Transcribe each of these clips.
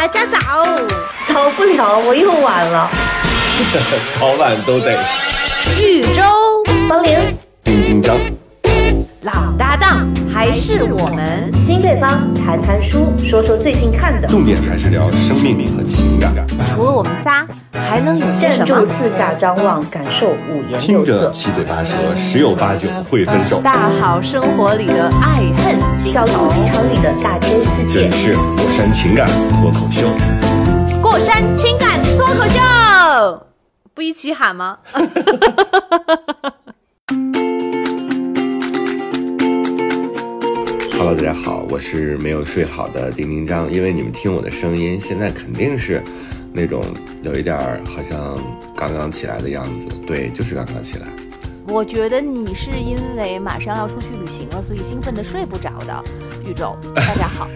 大家早，早不了，我又晚了。早晚都得。豫州。王玲，丁丁张，老搭档还是我们。新对方谈谈书，说说最近看的。重点还是聊生命力和情感。除了我们仨，还能有些站住，四下张望，感受五颜听着六色。七嘴八舌，十有八九会分手。大好生活里的爱恨情小肚鸡肠里的大千世界这里，是过山情感脱口秀。过山情感脱口秀，不一起喊吗？Hello，大家好，我是没有睡好的丁丁张。因为你们听我的声音，现在肯定是那种有一点儿好像刚刚起来的样子。对，就是刚刚起来。我觉得你是因为马上要出去旅行了，所以兴奋的睡不着的。宇宙，大家好，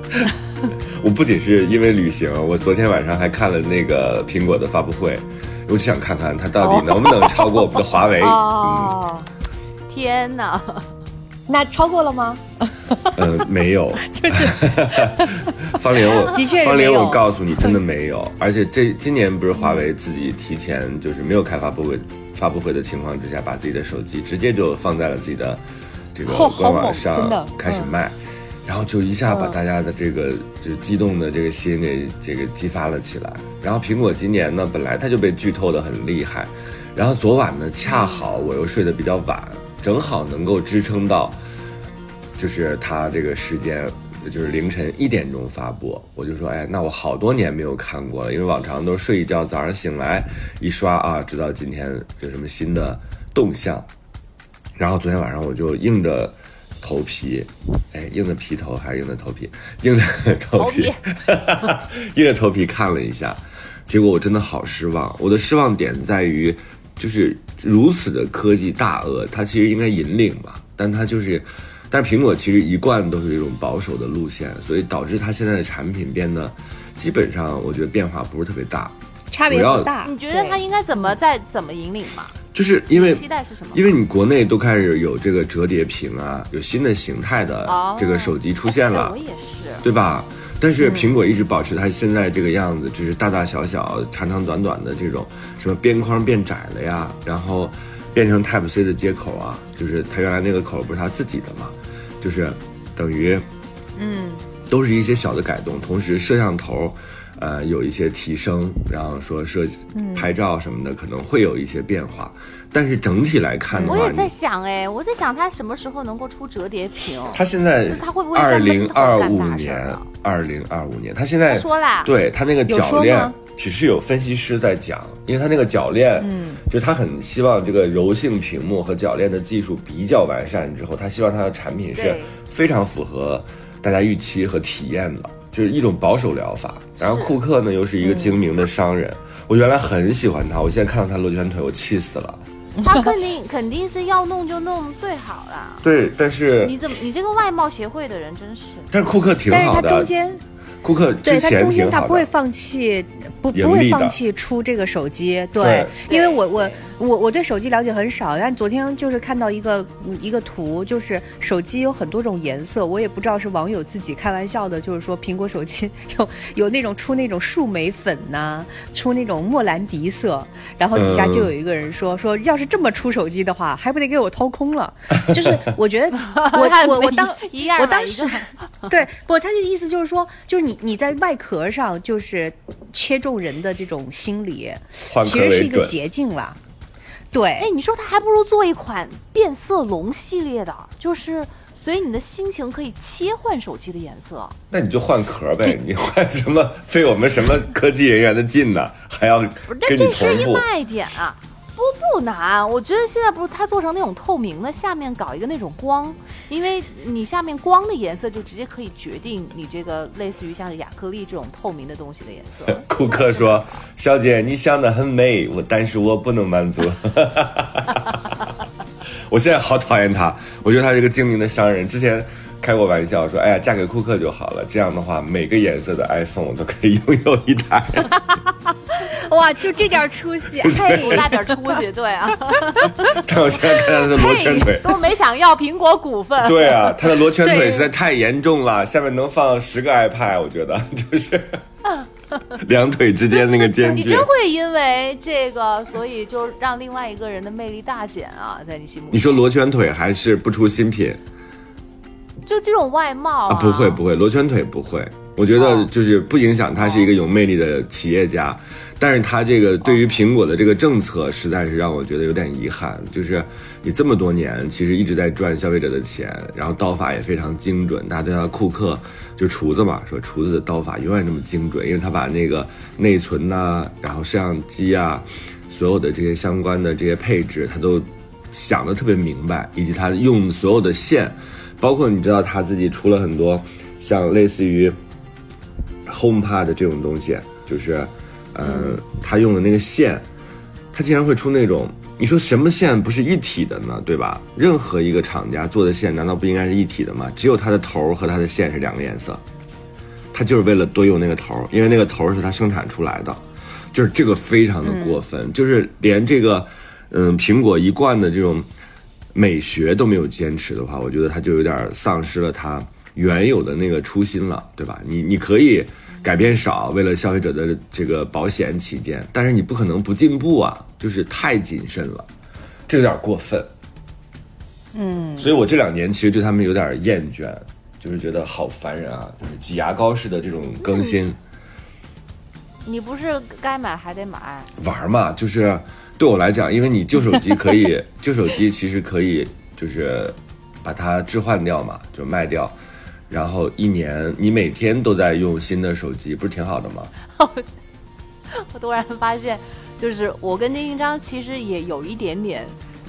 我不仅是因为旅行，我昨天晚上还看了那个苹果的发布会，我就想看看它到底能不能超过我们的华为。嗯，哦，天哪！那超过了吗？呃，没有。就是 方玲，我 的确是方玲，我告诉你，真的没有。而且这今年不是华为自己提前就是没有开发布会发布会的情况之下，把自己的手机直接就放在了自己的这个官网上开始卖，然后就一下把嗯大家的这个就激动的这个心给这个激发了起来。然后苹果今年呢，本来它就被剧透的很厉害，然后昨晚呢，恰好我又睡得比较晚，正好能够支撑到。就是它这个时间，就是凌晨一点钟发布，我就说，哎，那我好多年没有看过了，因为往常都是睡一觉，早上醒来一刷啊，知道今天有什么新的动向。然后昨天晚上我就硬着头皮，哎，硬着皮头还是硬着头皮，硬着头皮，硬着头皮看了一下，结果我真的好失望。我的失望点在于，就是如此的科技大鳄，它其实应该引领嘛，但它就是，但是苹果其实一贯都是一种保守的路线，所以导致它现在的产品变得基本上我觉得变化不是特别大，差别不大。你觉得它应该怎么再怎么引领嘛？就是因为期待是什么？因为你国内都开始有这个折叠屏啊，有新的形态的哦这个手机出现了我，也是。对吧？但是苹果一直保持它现在这个样子，就是大大小小、长长短短的这种，什么边框变窄了呀，然后变成 Type C 的接口啊，就是它原来那个口不是它自己的嘛，就是等于嗯，都是一些小的改动，同时摄像头，呃，有一些提升，然后说摄拍照什么的可能会有一些变化，但是整体来看的话，我也在想哎，我在想它什么时候能够出折叠屏？它现在它会不会在二零二五年啊，二零二五年，它现在说啦对它那个有铰链，只是有分析师在讲，因为它那个铰链，嗯，就他很希望这个柔性屏幕和铰链的技术比较完善之后，他希望它的产品是非常符合大家预期和体验的，就是一种保守疗法。然后库克呢，又是一个精明的商人，我原来很喜欢他，我现在看到他螺旋腿，我气死了。它肯定肯定是要弄就弄最好啦。对，但是你怎么你这个外贸协会的人真是？但是库克挺但是他，中间，库克对他中间挺好的。它不会放弃，不不会放弃出这个手机。对对，因为我我我我对手机了解很少，但昨天就是看到一个一个图，就是手机有很多种颜色，我也不知道是网友自己开玩笑的，就是说苹果手机有有那种出那种树莓粉呐、出那种莫兰迪色，然后底下嗯就有一个人说、说要是这么出手机的话，还不得给我掏空了？就是我觉得我我我当我当时对，不，他的意思就是说，就是你你在外壳上就是切中人的这种心理，换其实是一个。捷径了。对，哎，你说他还不如做一款变色龙系列的，就是所以你的心情可以切换手机的颜色。那你就换壳呗，你换什么费我们什么科技人员的劲呢？还要不是，但跟你这是一？卖点啊。不不难，我觉得现在不是它做成那种透明的，下面搞一个那种光，因为你下面光的颜色就直接可以决定你这个类似于像是亚克力这种透明的东西的颜色。库克说：“小姐，你想的很美，我但是我不能满足。”我现在好讨厌他，我觉得他是个精明的商人。之前开过玩笑说：“哎呀，嫁给库克就好了，这样的话每个颜色的 iPhone 我都可以拥有一台。我哇，就这点出息，嘿多，大点出息，对啊，但我现在看到他的罗圈腿，都没想要苹果股份。对啊，他的罗圈腿实在太严重了，下面能放十个 iPad，我觉得就是两腿之间那个间距你真。会因为这个，所以就让另外一个人的魅力大减啊，在你心目中。你说罗圈腿还是不出新品就这种外貌啊？不会不会，罗圈腿不会。我觉得哦就是不影响他是一个有魅力的企业家，但是他这个对于苹果的这个政策，实在是让我觉得有点遗憾。就是你这么多年其实一直在赚消费者的钱，然后刀法也非常精准，大家都叫库克，就厨子嘛，说厨子的刀法永远这么精准，因为他把那个内存呐、然后摄像机啊，所有的这些相关的这些配置，他都想的特别明白，以及他用所有的线，包括你知道他自己出了很多像类似于 HomePod 这种东西，就是，呃，他用的那个线，他竟然会出那种，你说什么线不是一体的呢？对吧？任何一个厂家做的线，难道不应该是一体的吗？只有它的头儿和它的线是两个颜色，他就是为了多用那个头儿，因为那个头儿是他生产出来的，就是这个非常的过分，就是连这个，嗯，苹果一贯的这种美学都没有坚持的话，我觉得他就有点丧失了他原有的那个初心了，对吧？你你可以改变少，为了消费者的这个保险起见，但是你不可能不进步啊，就是太谨慎了，这有点过分。嗯，所以我这两年其实对他们有点厌倦，就是觉得好烦人啊，就是挤牙膏似的这种更新。你不是该买还得买，玩嘛，就是对我来讲，因为你旧手机可以，旧手机其实可以就是把它置换掉嘛，就卖掉，然后一年你每天都在用新的手机，不是挺好的吗？我突然发现，就是我跟丁丁章其实也有一点点。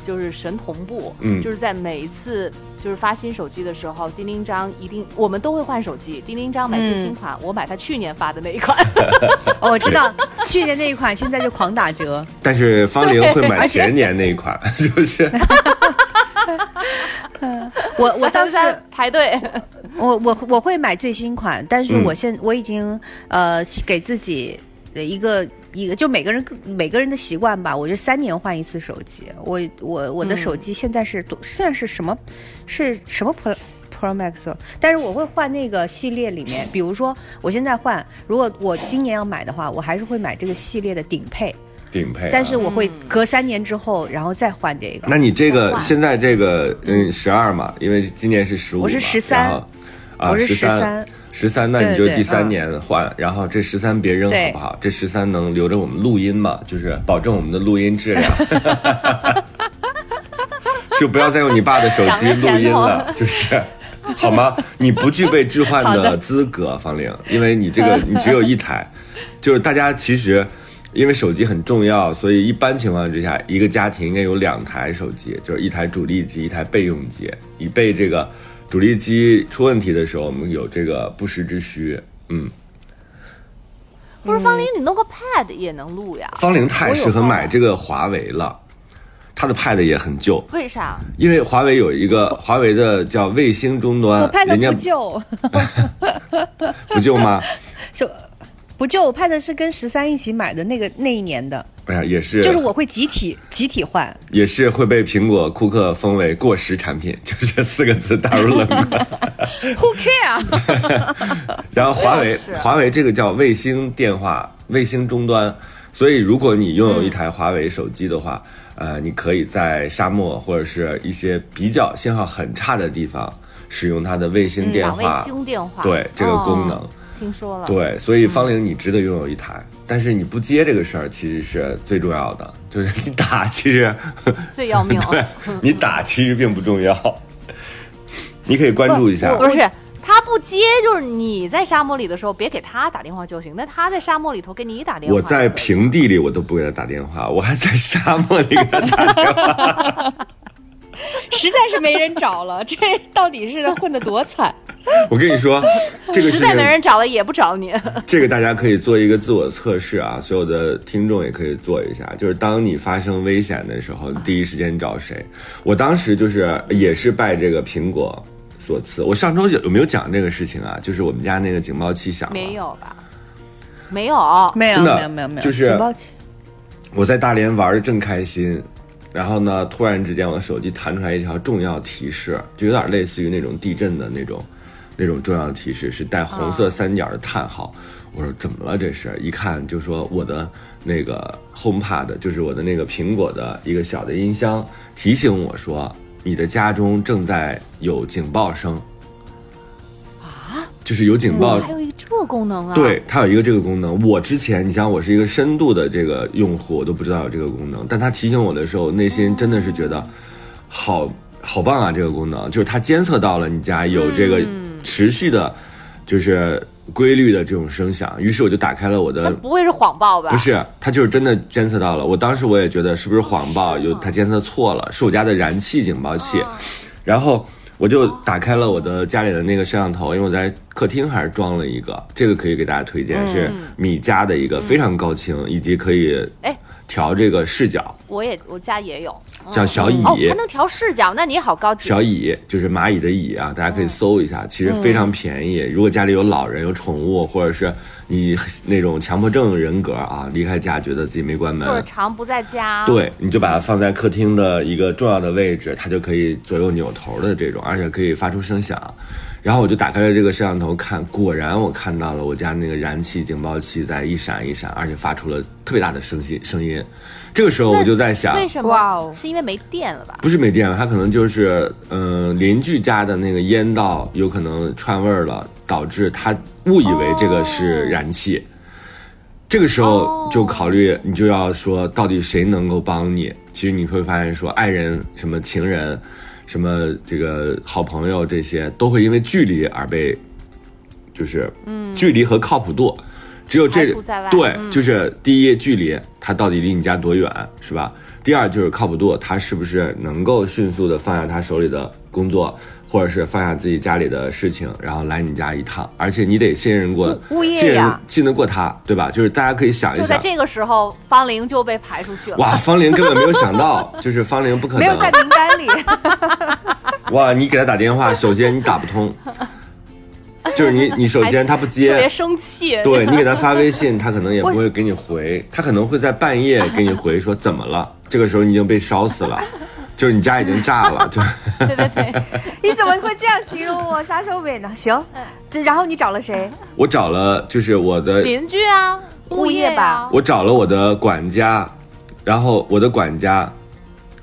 就是神同步，嗯就是在每一次就是发新手机的时候，丁丁章一定我们都会换手机。丁丁章买最新款，我买他去年发的那一款。哦，我知道，去年那一款现在就狂打折。但是方玲会买而且前年那一款，就是我我当时在排队，我我我会买最新款，但是嗯我现、我已经呃给自己的一个一个，就每个人每个人的习惯吧，我就三年换一次手机。我我我的手机现在是多，现在是什么是什么 Pro Pro Max？但是我会换那个系列里面，比如说我现在换，如果我今年要买的话，我还是会买这个系列的顶配，顶配、啊。但是我会隔三年之后，然后再换这个。那你这个现在这个嗯十二嘛，因为今年是十五，我是13然后啊十13十三，那你就第三嗯年换，然后这十三别扔好不好？这十三能留着我们录音嘛？就是保证我们的录音质量，就不要再用你爸的手机录音了，就是。好吗？你不具备置换的资格，方玲，因为你这个你只有一台，就是大家其实因为手机很重要，所以一般情况之下，一个家庭应该有两台手机，就是一台主力机，一台备用机，以备这个主力机出问题的时候，我们有这个不时之需。嗯，不是方林，你弄个 Pad 也能录呀？方玲太适合买这个华为了，它的 Pad 也很旧，为啥？因为华为有一个华为的叫卫星终端，我拍的人家不旧，不旧吗？就不旧，我 Pad 是跟十三一起买的那个那一年的，哎呀，也是，就是我会集体集体换。也是会被苹果库克封为过时产品，就这四个字打入冷宫。Who care？然后华为华为这个叫卫星电话、卫星终端，所以如果你拥有一台华为手机的话，呃，你可以在沙漠或者是一些比较信号很差的地方使用它的卫星电打卫话。星电话，对这个功能哦听说了。对，所以方玲你值得拥有一台，但是你不接这个事儿其实是最重要的，就是你打其实 最要命了。对你打其实并不重要，你可以关注一下。不是他不接，就是你在沙漠里的时候，别给他打电话就行。那他在沙漠里头给你打电话，我在平地里我都不给他打电话，我还在沙漠里给他打电话。实在是没人找了，这到底是混得多惨？我跟你说，这个实在没，人找了也不找你。这个大家可以做一个自我测试啊，所有的听众也可以做一下。就是当你发生危险的时候，第一时间找谁？我当时就是也是拜这个苹果所赐。我上周有有没有讲这个事情啊？就是我们家那个警报器响了，没有吧？没有，没有真的没有没有没有，就是警报器我在大连玩的正开心，然后呢，突然之间我的手机弹出来一条重要提示，就有点类似于那种地震的那种那种重要提示，是带红色三角的叹号。我说怎么了？这是一看就说我的那个 HomePod，就是我的那个苹果的一个小的音箱，提醒我说你的家中正在有警报声。啊，就是有警报哇还有一个这个功能啊？对，它有一个这个功能。我之前，你像，我是一个深度的这个用户，我都不知道有这个功能。但它提醒我的时候，内心真的是觉得好好棒啊！这个功能就是它监测到了你家有这个持续的，就是规律的这种声响。于是我就打开了我的不会是谎报吧？不是，它就是真的监测到了。我当时我也觉得是不是谎报，有它监测错了，是我家的燃气警报器。然后我就打开了我的家里的那个摄像头，因为我在客厅还是装了一个，这个可以给大家推荐，是米家的一个非常高清，以及可以哎。调这个视角，我也我家也有，嗯。叫小蚁。哦，还能调视角，那你好高级。小蚁就是蚂蚁的蚁啊，大家可以搜一下，其实非常便宜。如果家里有老人、有宠物，或者是你那种强迫症人格啊，离开家觉得自己没关门，或者常不在家，，对，你就把它放在客厅的一个重要的位置，它就可以左右扭头的这种，而且可以发出声响。然后我就打开了这个摄像头看，果然我看到了我家那个燃气警报器在一闪一闪，而且发出了特别大的声音声音。这个时候我就在想，为什么？哇哦是因为没电了吧？不是没电了，它可能就是嗯、呃邻居家的那个烟道有可能串味儿了，导致他误以为这个是燃气。这个时候就考虑，你就要说到底谁能够帮你？其实你会发现说，爱人、什么情人、什么这个好朋友这些，都会因为距离而被，就是距离和靠谱度，只有这对，嗯就是第一距离，他到底离你家多远，是吧？第二就是靠谱度，他是不是能够迅速的放下他手里的工作，或者是放下自己家里的事情，然后来你家一趟，而且你得信任过，物业信任呀信得过他，对吧？就是大家可以想一想，就在这个时候，方玲就被排出去了。哇，方玲根本没有想到，就是方玲不可能，没有在名单里。哇，你给他打电话，首先你打不通，就是你你首先他不接别，生气。对你给他发微信，他可能也不会给你回，他可能会在半夜给你回说怎么了，这个时候你已经被烧死了，就是你家已经炸了，就对 对对，你怎么会这样形容我？杀手美呢？行，这然后你找了谁？我找了就是我的邻居啊，物业吧。我找了我的管家，然后我的管家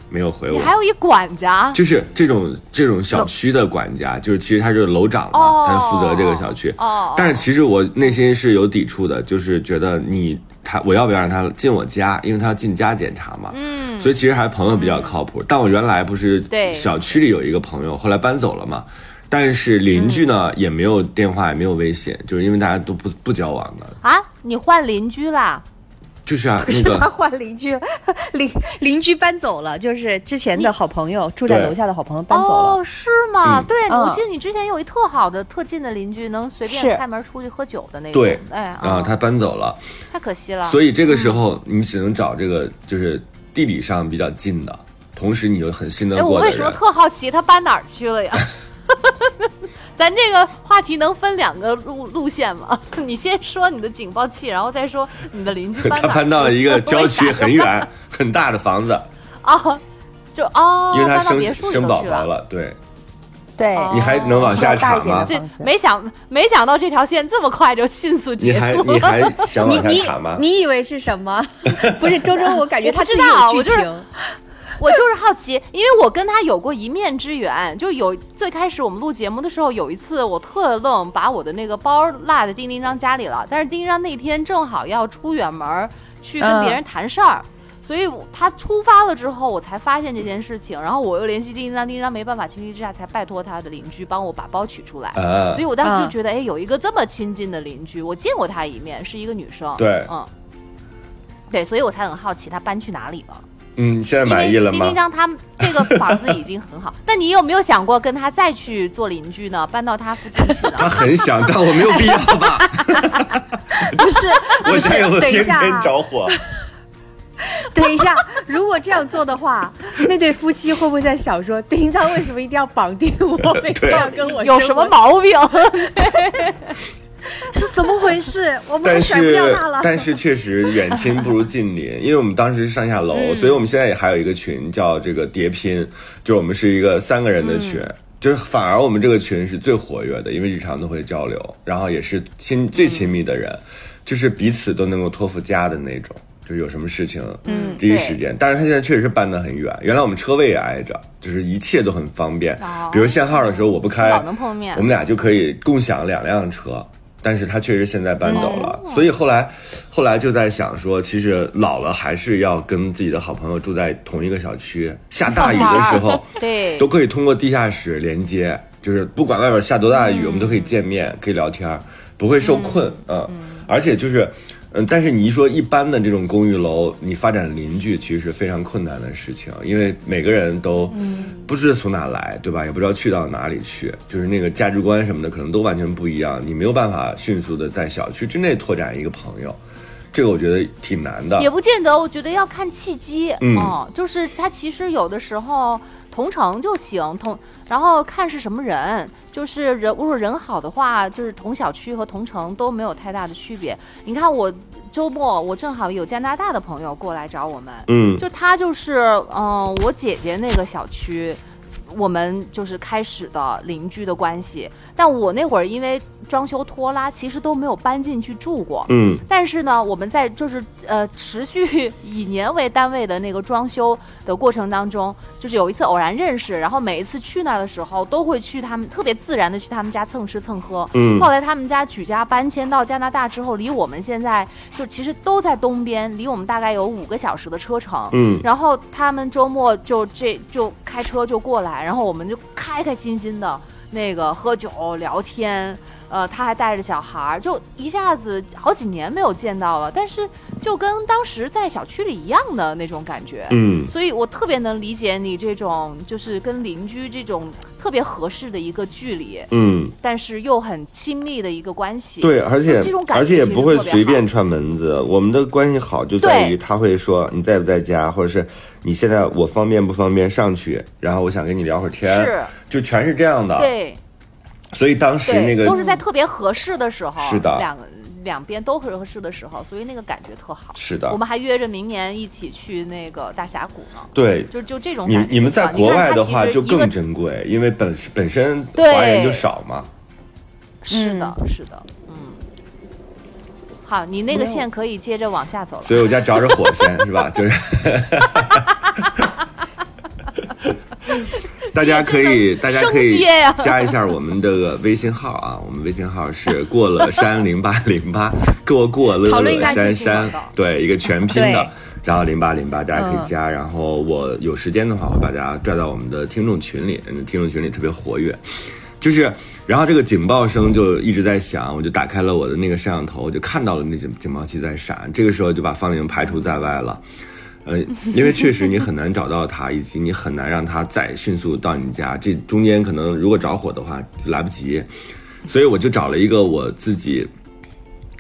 没有回我。你还有一管家，就是这种这种小区的管家，就是其实他就是楼长嘛，哦他是负责这个小区。哦但是其实我内心是有抵触的，就是觉得你他我要不要让他进我家，因为他要进家检查嘛。嗯，所以其实还是朋友比较靠谱。但我原来不是对小区里有一个朋友，后来搬走了嘛。但是邻居呢、嗯也没有电话，也没有微信，就是因为大家都不不交往的。啊，你换邻居啦？就是啊，那是他换邻居，邻邻居搬走了，就是之前的好朋友，住在楼下的好朋友搬走了。哦，是吗？嗯对，嗯我记得你之前有一特好的、特近的邻居，能随便开门出去喝酒的那种。对哎，啊，他搬走了。太可惜了。所以这个时候你只能找这个就是地理上比较近的，同时你又很信得哎，我过的人。为什么特好奇他搬哪儿去了呀？咱这个话题能分两个路路线吗？你先说你的警报器，然后再说你的邻居搬 他搬到了一个郊区很远 很大的房子，哦，就哦，因为他生搬到别墅里生头去了。宝宝了。对，对，哦你还能往下查吗？这没想没想到这条线这么快就迅速结束了。还你还想往下你你查吗？你以为是什么？不是周周，我感觉他自己有剧情。我就是好奇，因为我跟他有过一面之缘，就有最开始我们录节目的时候，有一次我特愣，把我的那个包落在丁丁张家里了，但是丁丁张那天正好要出远门去跟别人谈事儿。所以他出发了之后，我才发现这件事情，然后我又联系丁丁张，丁丁张没办法，情急之下才拜托他的邻居帮我把包取出来。啊所以，我当时就嗯觉得，哎，有一个这么亲近的邻居，我见过他一面，是一个女生。对嗯，对，所以我才很好奇他搬去哪里了。嗯，现在满意了吗丁丁？张他们这个房子已经很好，那你有没有想过跟他再去做邻居呢？搬到他附近去他？很想，但我没有必要吧？不是，不是我家有，天等一下着火。等一下，如果这样做的话，那对夫妻会不会在想说，丁一章为什么一定要绑定我，一定要跟我有什么毛病？是怎么回事？我们但也甩不掉是它了。但是确实远亲不如近邻，因为我们当时是上下楼，嗯所以我们现在也还有一个群叫这个叠拼，就我们是一个三个人的群。嗯就是反而我们这个群是最活跃的，因为日常都会交流，然后也是亲最亲密的人，就是彼此都能够托付家的那种，就是有什么事情，嗯第一时间。但是他现在确实是搬得很远，原来我们车位也挨着，就是一切都很方便哦。比如限号的时候我不开，能碰面我们俩就可以共享两辆车。但是他确实现在搬走了，所以后来，后来就在想说，其实老了还是要跟自己的好朋友住在同一个小区。下大雨的时候，对都可以通过地下室连接，就是不管外边下多大的雨，我们都可以见面，可以聊天，不会受困。嗯，而且就是，嗯，但是你一说一般的这种公寓楼，你发展邻居其实是非常困难的事情，因为每个人都不知从哪来，对吧？也不知道去到哪里去，就是那个价值观什么的可能都完全不一样，你没有办法迅速的在小区之内拓展一个朋友，这个我觉得挺难的。也不见得，我觉得要看契机。嗯哦就是他其实有的时候同城就行，同然后看是什么人，就是人如果人好的话，就是同小区和同城都没有太大的区别。你看我周末我正好有加拿大的朋友过来找我们，嗯就他就是嗯、我姐姐那个小区。我们就是开始的邻居的关系，但我那会儿因为装修拖拉，其实都没有搬进去住过。嗯但是呢，我们在就是呃持续以年为单位的那个装修的过程当中，就是有一次偶然认识，然后每一次去那儿的时候，都会去他们特别自然的去他们家蹭吃蹭喝。嗯后来他们家举家搬迁到加拿大之后，离我们现在就其实都在东边，离我们大概有五个小时的车程。嗯然后他们周末就这就开车就过来，然后我们就开开心心的那个喝酒聊天，呃，他还带着小孩儿，就一下子好几年没有见到了，但是就跟当时在小区里一样的那种感觉。嗯所以我特别能理解你这种就是跟邻居这种特别合适的一个距离，嗯。但是又很亲密的一个关系。对，而且这种感觉而且也不会随便串门子。我们的关系好就在于他会说你在不在家，或者是你现在我方便不方便上去，然后我想跟你聊会儿天，是，就全是这样的。对。所以当时，那个都是在特别合适的时候，是的两个两边都合适的时候，所以那个感觉特好。是的我们还约着明年一起去那个大峡谷呢，对。就就这种你感觉。你们在国外的话就更珍贵，因为本本身华人就少嘛。是的，是的，嗯。好，你那个线可以接着往下走了。所以我家着着火线是吧？就是。大家可以，大家可以加一下我们这个微信号啊，我们微信号是 过了山零八零八，过过乐乐山山，对，一个全拼的，然后零八零八大家可以嗯加，然后我有时间的话会把大家拽到我们的听众群里，嗯听众群里特别活跃，就是，然后这个警报声就一直在响，我就打开了我的那个摄像头，我就看到了那警警报器在闪，这个时候就把方玲排除在外了。呃，因为确实你很难找到他，以及你很难让他再迅速到你家，这中间可能如果着火的话来不及，所以我就找了一个我自己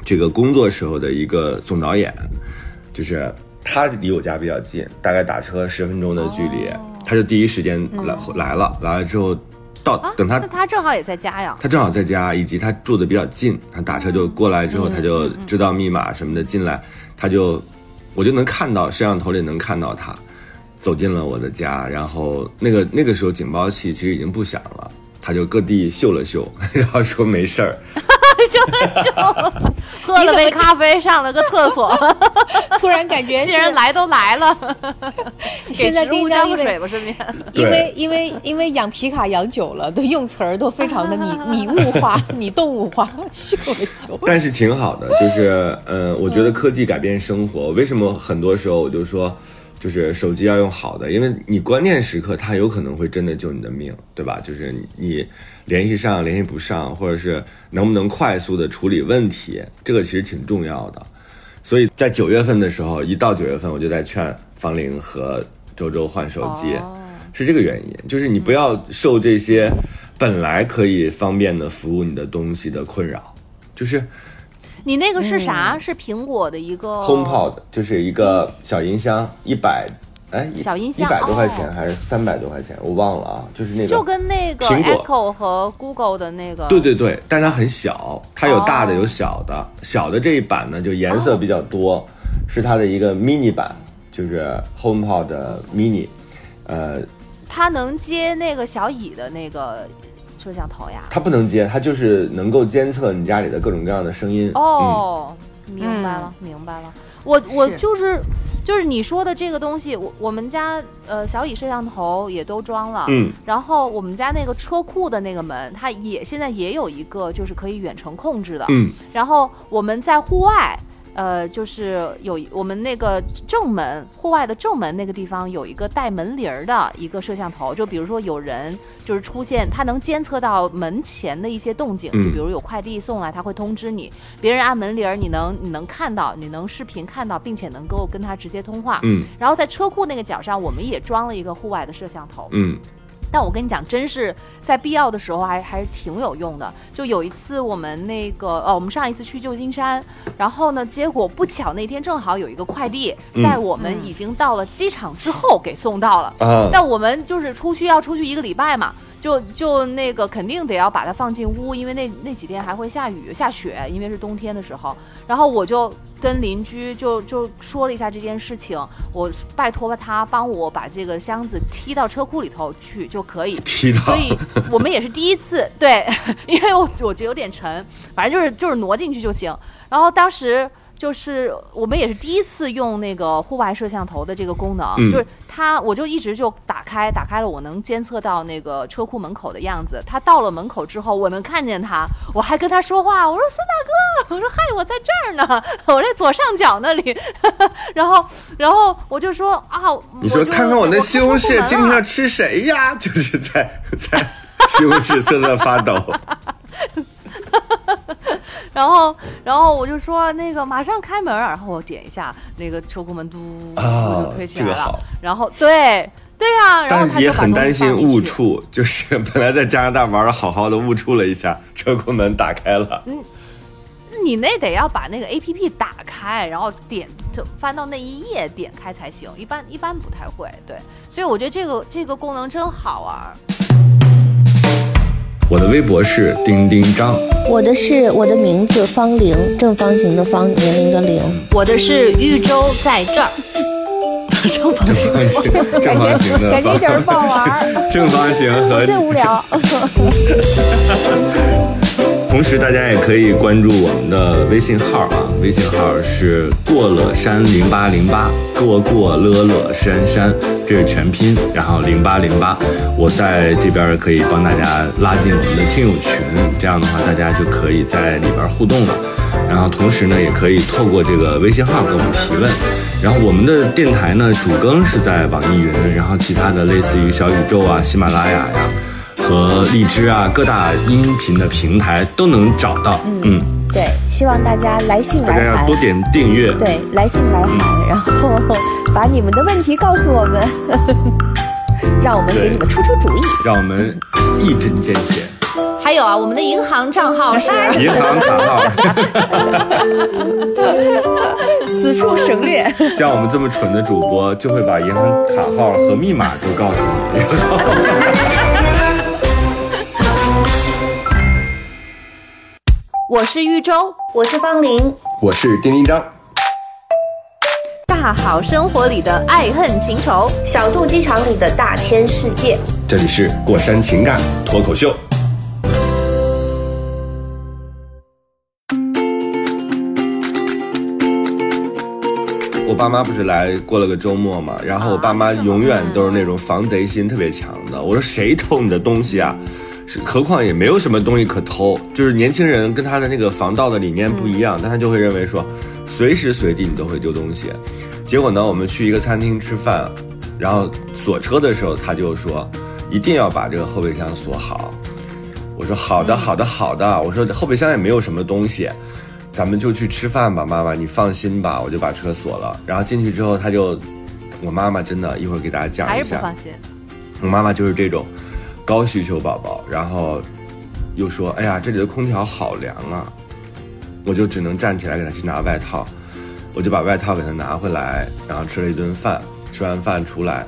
这个工作时候的一个总导演，就是他离我家比较近，大概打车十分钟的距离，他就第一时间来、来了，来了之后到啊，等他那他正好也在家呀。他正好在家，以及他住的比较近，他打车就过来之后，他就知道密码什么的进来，他就我就能看到摄像头里能看到他走进了我的家，然后那个那个时候警报器其实已经不响了，他就各地嗅了嗅，然后说没事儿，喝了杯咖啡，上了个厕所，突然感觉 既然来都来了，给现在植物浇个水吧，顺便。对因为因为因为养皮卡养久了，都用词儿都非常的拟拟物化、拟动物化，秀了秀。但是挺好的，就是呃，我觉得科技改变生活。为什么很多时候我就说，就是手机要用好的，因为你关键时刻它有可能会真的救你的命，对吧？就是你联系上、联系不上，或者是能不能快速的处理问题，这个其实挺重要的。所以在九月份的时候，一到九月份，我就在劝方玲和周周换手机。哦是这个原因，就是你不要受这些本来可以方便的服务你的东西的困扰，就是你那个是啥？是苹果的一个 HomePod，就是一个小音箱，一百哎，小音箱一百多块哦钱还是三百多块钱，我忘了啊，就是那个就跟那个苹果 Echo 和 Google 的那个对对对，但它很小，它有大的哦有小的，小的这一版呢就颜色比较多，是它的一个 mini 版，就是 HomePod 的 mini，呃，它能接那个小蚁的那个摄像头呀。它不能接，它就是能够监测你家里的各种各样的声音。哦，明白了，明白了。我我是就是就是你说的这个东西，我我们家呃小蚁摄像头也都装了，嗯，然后我们家那个车库的那个门，它也现在也有一个就是可以远程控制的，嗯然后我们在户外。呃，就是有我们那个正门户外的正门那个地方有一个带门铃儿的一个摄像头，就比如说有人就是出现，它能监测到门前的一些动静，嗯就比如有快递送来，它会通知你，别人按门铃儿，你能你能看到，你能视频看到，并且能够跟他直接通话。嗯然后在车库那个角上，我们也装了一个户外的摄像头。嗯但我跟你讲，真是在必要的时候还还是挺有用的。就有一次我们那个呃，我们上一次去旧金山，然后呢，结果不巧那天正好有一个快递嗯在我们已经到了机场之后给送到了。嗯，但我们就是出去要出去一个礼拜嘛，就就那个肯定得要把它放进屋，因为那那几天还会下雨下雪，因为是冬天的时候。然后我就跟邻居就就说了一下这件事情，我拜托了他帮我把这个箱子踢到车库里头去就可以。踢到所，以我们也是第一次，对，因为我我觉得有点沉，反正就是就是挪进去就行。然后当时就是我们也是第一次用那个户外摄像头的这个功能，嗯就是它我就一直就打开，打开了我能监测到那个车库门口的样子。他到了门口之后，我能看见他，我还跟他说话，我说孙大哥，我说嗨，我在这儿呢，我在左上角那里。然后然后我就说啊，你说看看我那西红柿今天要要。吃谁呀？就是在在西红柿瑟瑟发抖。然后，然后我就说那个马上开门，然后我点一下那个车库门，嘟，我啊就推起来了。这个好然后对对呀、然后但是也很担心。误触，就是 本来在加拿大玩的好好的，误触了一下，车库门打开了。嗯你那得要把那个 A P P 打开，然后点就翻到那一页点开才行，一般一般不太会。对，所以我觉得这个这个功能真好玩。我的微博是丁丁张，我的是我的名字方玲，正方形的方，年龄的龄。我的是豫州在这儿，正方形。正方形的感觉一点儿不好玩儿，正方形和最无聊。同时，大家也可以关注我们的微信号啊，微信号是过了山零八零八，过过乐乐山山，这是全拼，然后零八零八，我在这边可以帮大家拉进我们的听友群，这样的话大家就可以在里边互动了。然后同时呢，也可以透过这个微信号给我们提问。然后我们的电台呢，主更是在网易云，然后其他的类似于小宇宙啊、喜马拉雅呀、和荔枝啊各大音频的平台都能找到。嗯，对，希望大家来信大家来函要多。点订阅。对，来信来函，然后 把你们的问题告诉我们，让我们给你们出出主意。让我们一针见血。还有啊，我们的银行账号是银行卡号，此处省略。像我们这么蠢的主播，就会把银行卡号和密码都告诉你。我是玉州，我是方玲，我是丁丁张，大好生活里的爱恨情仇。小肚鸡肠里的大千世界。这里是过山情感脱口秀。我爸妈不是来过了个周末嘛，然后我爸妈永远都是那种防贼心特别强的。我说谁偷你的东西啊？是，何况也没有什么东西可偷，就是年轻人跟他的那个防盗的理念不一样，但他就会认为说，随时随地你都会丢东西。结果呢，我们去一个餐厅吃饭，然后锁车的时候，他就说一定要把这个后备箱锁好。我说好的，好的，好的。我说后备箱也没有什么东西，咱们就去吃饭吧，妈妈，你放心吧。我就把车锁了，然后进去之后，他就，我妈妈真的，一会儿给大家讲一下，是不放心。我妈妈就是这种高需求宝宝，然后又说，哎呀，这里的空调好凉啊，我就只能站起来给他去拿外套，我就把外套给他拿回来，然后吃了一顿饭。吃完饭出来，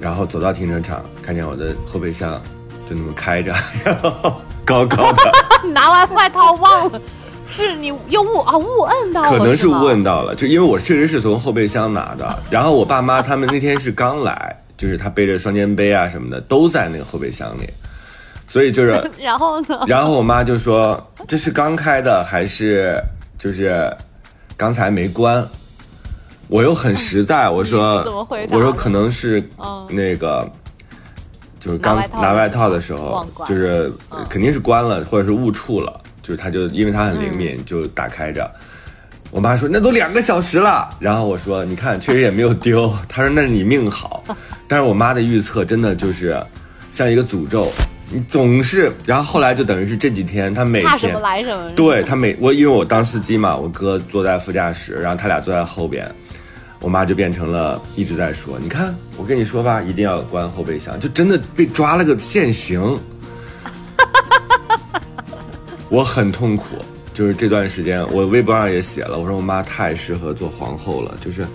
然后走到停车场，看见我的后备箱 就那么开着，然后高高的，拿完外套忘了，是你又误啊误摁到了，可能是误摁到了，就因为我确实是从后备箱拿的，然后我爸妈他们那天是刚来，就是他背着双肩背啊什么的都在那个后备箱里，所以就是 然后呢？然后我妈就说：“这是刚开的还是就是刚才没关？”我又很实在，我说怎么回：“答我说可能是嗯那个，就是刚拿外套的时候就是嗯肯定是关了，或者是误触了，就是他就因为他很灵敏，嗯就打开着。”我妈说：“那都两个小时了。”然后我说：“你看，确实也没有丢。”她说：“那是你命好。”但是我妈的预测真的就是像一个诅咒，你总是，然后后来就等于是这几天，她每天怕什么来什么。对她每我因为我当司机嘛，我哥坐在副驾驶，然后他俩坐在后边，我妈就变成了一直在说，你看我跟你说吧，一定要关后备箱，就真的被抓了个现行，我很痛苦。就是这段时间，我微博上也写了，我说我妈太适合做皇后了，就是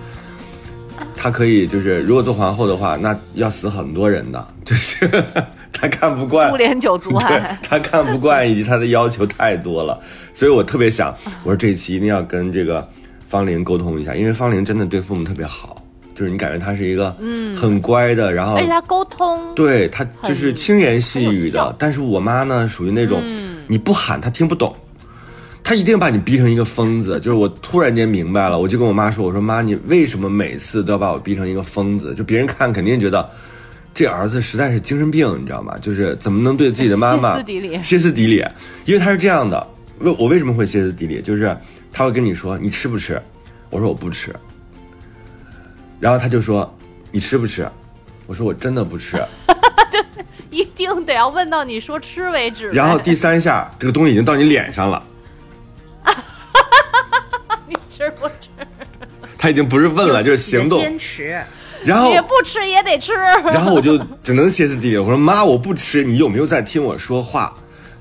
她可以，就是如果做皇后的话，那要死很多人的，就是她看不惯。株连九族对还。他看不惯，以及她的要求太多了，所以我特别想，我说这一期一定要跟这个方玲沟通一下，因为方玲真的对父母特别好，就是你感觉他是一个嗯。很乖的，然后而且他沟通，对他就是轻言细语的，但是我妈呢属于那种、嗯。你不喊她听不懂。她一定把你逼成一个疯子，就是我突然间明白了，我就跟我妈说：“我说妈，你为什么每次都要把我逼成一个疯子？就别人看肯定觉得这儿子实在是精神病，你知道吗？就是怎么能对自己的妈妈歇斯底里歇斯底里，因为他是这样的。为我为什么会歇斯底里？就是他会跟你说你吃不吃，我说我不吃，然后他就说你吃不吃，我说我真的不吃，一定得要问到你说吃为止。然后第三下这个东西已经到你脸上了，他已经不是问了，就是行动，坚持。然后也不吃也得吃。然后我就只能歇斯底里，我说妈我不吃，你有没有在听我说话？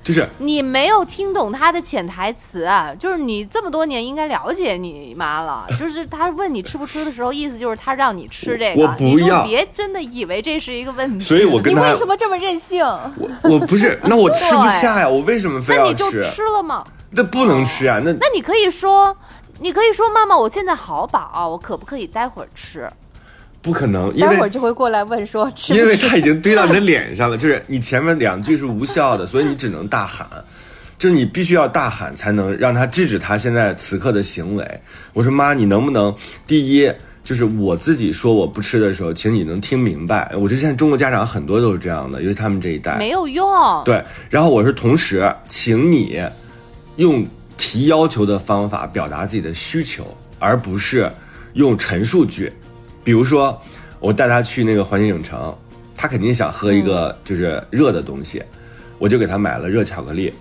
就是你没有听懂他的潜台词啊，就是你这么多年应该了解你妈了。就是他问你吃不吃的时候，意思就是他让你吃这个，我不你就要别真的以为这是一个问题。所以我跟你他为什么这么任性？我我不是，那我吃不下呀，我为什么非要那你就吃？吃了吗？那不能吃啊，那那你可以说，你可以说妈妈，我现在好饱，我可不可以待会儿吃？不可能，因为待会儿就会过来问说 吃吃？因为他已经堆到你的脸上了，就是你前面两句是无效的，所以你只能大喊，就是你必须要大喊才能让他制止他现在此刻的行为。我说妈，你能不能第一？就是我自己说我不吃的时候，请你能听明白。我觉得现在中国家长很多都是这样的，因为他们这一代。没有用。对，然后我是，同时，请你用提要求的方法表达自己的需求，而不是用陈述句。比如说，我带他去那个环球影城，他肯定想喝一个就是热的东西，我就给他买了热巧克力。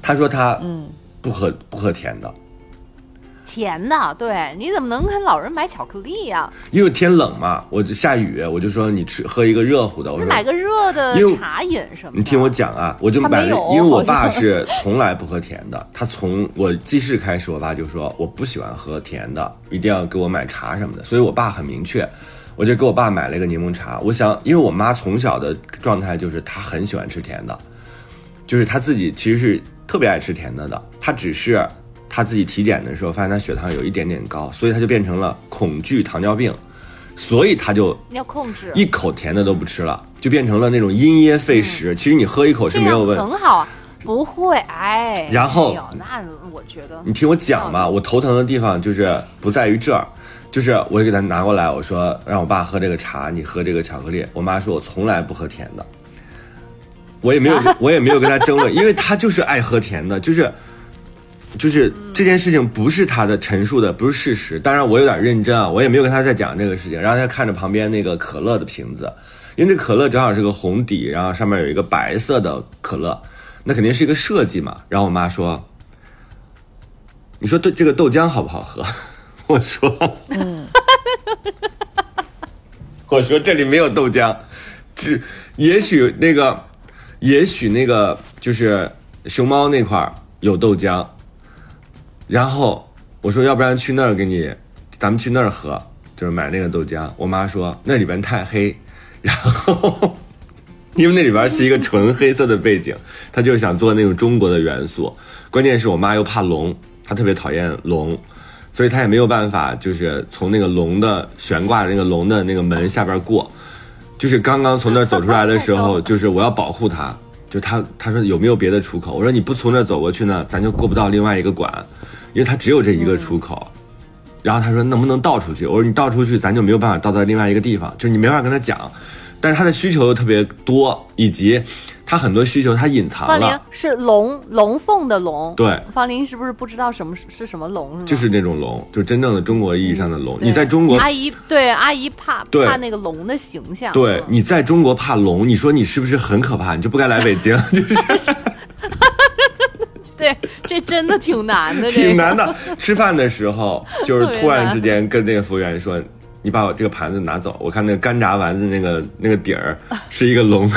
他说他嗯不喝不喝甜的，甜的，对，你怎么能跟老人买巧克力呀、因为天冷嘛，我就下雨，我就说你吃喝一个热乎的。我说买个热的茶饮什么的。你听我讲啊，我就买了，因为我爸是从来不喝甜的，他从我记事开始，我爸就说我不喜欢喝甜的，一定要给我买茶什么的，所以我爸很明确，我就给我爸买了一个柠檬茶。我想，因为我妈从小的状态就是她很喜欢吃甜的，就是她自己其实是特别爱吃甜的的，她只是她自己体检的时候发现他血糖有一点点高，所以他就变成了恐惧糖尿病，所以他就要控制，一口甜的都不吃了，就变成了那种因噎废食。其实你喝一口是没有问。很好啊。不会，哎，然后那我觉得你听我讲嘛，我头疼的地方就是不在于这儿，就是我就给他拿过来，我说让我爸喝这个茶，你喝这个巧克力。我妈说我从来不喝甜的，我也没有 我也没有跟他争论，因为他就是爱喝甜的，就是。就是这件事情不是他的陈述的，不是事实。当然，我有点认真啊，我也没有跟他再讲这个事情。然后他看着旁边那个可乐的瓶子，因为这可乐正好是个红底，然后上面有一个白色的可乐，那肯定是一个设计嘛。然后我妈说：“你说豆这个豆浆好不好喝？” 我说：“嗯。”我说这里没有豆浆，只也许那个，也许那个就是熊猫那块儿有豆浆。然后我说，要不然去那儿给你，咱们去那儿喝。就是买那个豆浆。我妈说那里边太黑，然后因为那里边是一个纯黑色的背景，她就想做那种中国的元素。关键是我妈又怕龙，她特别讨厌龙，所以她也没有办法，就是从那个龙的悬挂那个龙的那个门下边过。就是刚刚从那儿走出来的时候，就是我要保护她，就她她说有没有别的出口？我说你不从那儿走过去呢，咱就过不到另外一个馆，因为它只有这一个出口。然后他说能不能倒出去？我说你倒出去，咱就没有办法倒到另外一个地方，就是你没法跟他讲。但是他的需求又特别多，以及他很多需求他隐藏方玲了，是龙龙凤的龙，对，方林是不是不知道什么是是什么龙？是吗？就是那种龙，就真正的中国意义上的龙。对你在中国阿姨对阿姨怕怕那个龙的形象，对嗯你在中国怕龙，你说你是不是很可怕？你就不该来北京，就是对，这真的挺难的，这个挺难的。吃饭的时候，就是突然之间跟那个服务员说：“你把我这个盘子拿走，我看那个干炸丸子那个那个底儿 是一个龙。”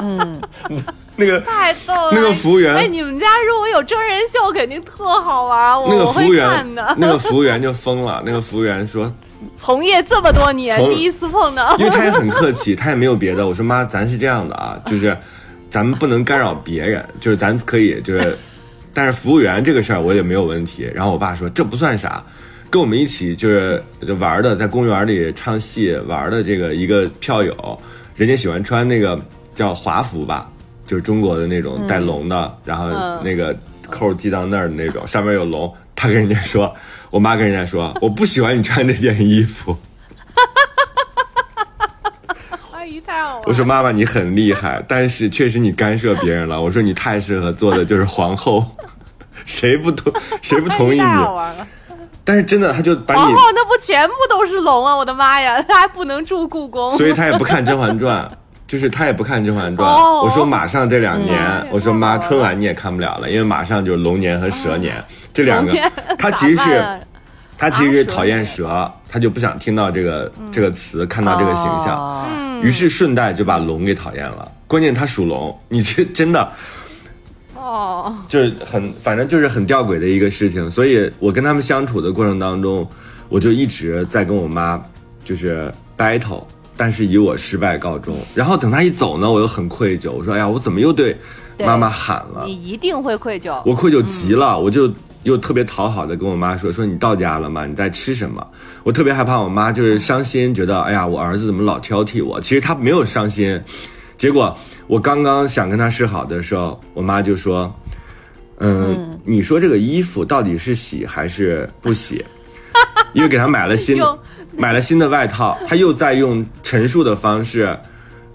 嗯，那个太逗了。那个服务员哎，你们家如果有真人秀，肯定特好玩，我那个服务员。那个服务员就疯了。那个服务员说，从业这么多年，从第一次碰到。因为他也很客气，他也没有别的。我说妈，咱是这样的啊，就是咱们不能干扰别人，就是咱可以就是，但是服务员这个事儿我也没有问题。然后我爸说这不算啥，跟我们一起就是玩的，在公园里唱戏玩的这个一个票友，人家喜欢穿那个叫华服吧，就是中国的那种带龙的，然后嗯那个扣系到那儿的那种，上面有龙。他跟人家说，我妈跟人家说，我不喜欢你穿这件衣服。我说妈妈你很厉害，但是确实你干涉别人了。我说你太适合做的就是皇后，谁不同谁不同意你。但是真的他就把你皇后，那不全部都是龙啊！我的妈呀，他 还不能住故宫。所以他也不看《甄嬛传》，就是他也不看《甄嬛传》哦我说马上这两年，嗯我说妈春晚你也看不了了，因为马上就龙年和蛇年、这两个，他其实是他其实讨厌蛇，他就不想听到这个、这个词，看到这个形象。哦于是顺带就把龙给讨厌了。关键他属龙，你这真的哦，就是很，反正就是很吊诡的一个事情。所以我跟他们相处的过程当中，我就一直在跟我妈就是 battle，但是以我失败告终。然后等他一走呢，我又很愧疚，我说哎呀，我怎么又对对妈妈喊了？你一定会愧疚。我愧疚极了，我就又特别讨好的跟我妈说，说你到家了吗？你在吃什么？我特别害怕我妈就是伤心，觉得哎呀，我儿子怎么老挑剔我？其实她没有伤心，结果我刚刚想跟她示好的时候，我妈就说，嗯，你说这个衣服到底是洗还是不洗？因为给她买了新 买了新的外套，她又在用陈述的方式。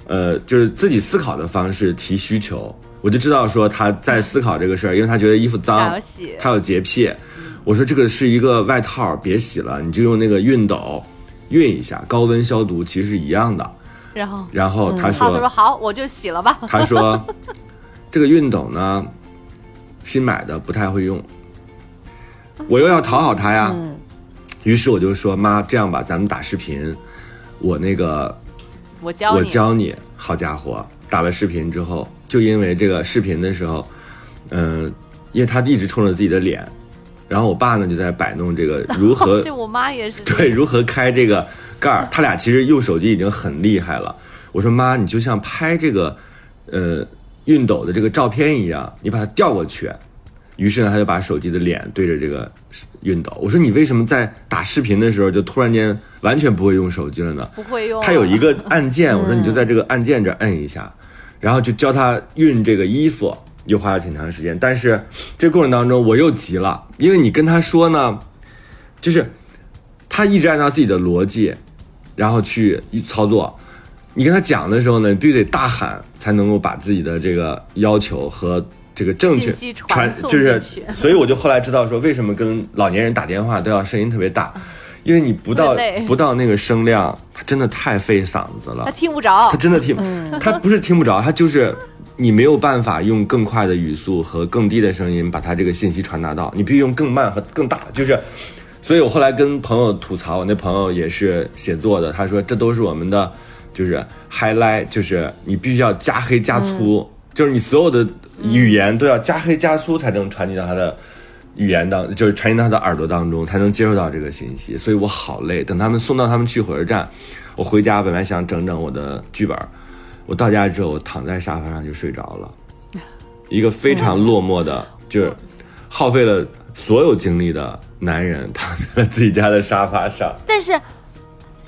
呃，就是自己思考的方式提需求，我就知道说他在思考这个事儿，因为他觉得衣服脏，他有洁癖。我说这个是一个外套，别洗了，你就用那个熨斗熨一下，高温消毒其实是一样的。然后然后他好，说，他说好，我就洗了吧。他说 这个熨斗呢，新买的不太会用，我又要讨好他呀。于是我就说妈，这样吧，咱们打视频，我那个我我教你，教你，好家伙，打了视频之后，就因为这个视频的时候，嗯、因为他一直冲着自己的脸，然后我爸呢就在摆弄这个 如何这我妈也是。对，如何开这个盖儿，他俩其实用手机已经很厉害了。我说妈，你就像拍这个呃熨斗的这个照片一样，你把它调过去。于是呢，他就把手机的脸对着这个熨斗。我说你为什么在打视频的时候就突然间完全不会用手机了呢？不会用。它有一个按键，我说你就在这个按键这儿摁一下，然后就教他熨这个衣服，又花了挺长时间。但是这过程当中我又急了，因为你跟他说呢，就是他一直按照自己的逻辑，然后去操作。你跟他讲的时候呢，你必须得大喊，才能够把自己的这个要求和这个正确传就是，所以我就后来知道说，为什么跟老年人打电话都要声音特别大，因为你不到不到那个声量，他真的太费嗓子了他。听不着他。真的听，他不是听不着，他就是你没有办法用更快的语速和更低的声音把他这个信息传达到，你必须用更慢和更大，就是。所以我后来跟朋友吐槽，我那朋友也是写作的，他说这都是我们的，就是 highlight，就是你必须要加黑加粗，就是你所有的语言都要加黑加粗才能传递到他的语言当，就是传进他的耳朵当中，他能接受到这个信息。所以我好累。等他们送到他们去火车站，我回家本来想整整我的剧本，我到家之后，我躺在沙发上就睡着了，一个非常落寞的，就是耗费了所有精力的男人，躺在了自己家的沙发上。但是，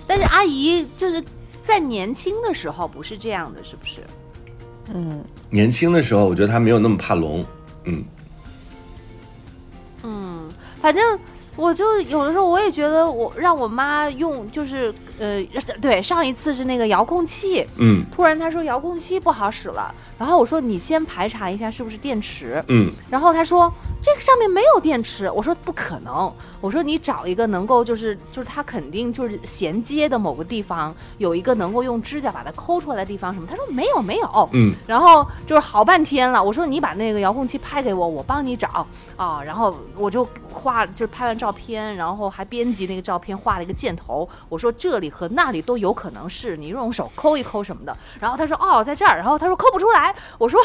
但是阿姨就是在年轻的时候不是这样的，是不是？嗯，年轻的时候，我觉得他没有那么怕龙，嗯。反正我就有的时候我也觉得我让我妈用就是呃对上一次是那个遥控器，嗯。突然她说遥控器不好使了，然后我说你先排查一下是不是电池，嗯然后他说这个上面没有电池，我说不可能，我说你找一个能够就是就是它肯定就是衔接的某个地方有一个能够用指甲把它抠出来的地方什么，他说没有没有，嗯然后就是好半天了，我说你把那个遥控器拍给我，我帮你找啊。然后我就画，就是拍完照片，然后还编辑那个照片，画了一个箭头。我说这里和那里都有可能是你用手抠一抠什么的。然后他说哦，在这儿。然后他说抠不出来。我说，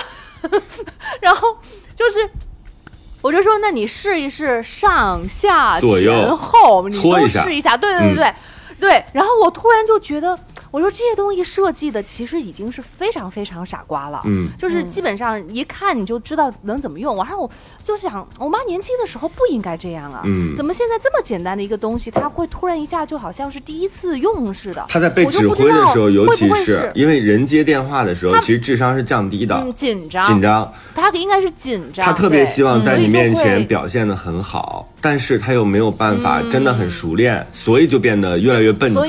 然后就是。我就说，那你试一试上下左右前后，你都试一下。对对对对、对。然后我突然就觉得，我说这些东西设计的其实已经是非常非常傻瓜了。嗯就是基本上一看你就知道能怎么用。然后我就想，我妈年轻的时候不应该这样啊，嗯怎么现在这么简单的一个东西，她会突然一下就好像是第一次用似的？她在被指挥的时候，尤其是因为人接电话的时候，其实智商是降低的，嗯紧张紧，张。她应该是紧张，她特别希望在你面前表现的很好，但是她又没有办法嗯真的很熟练，所以就变得越来越笨拙。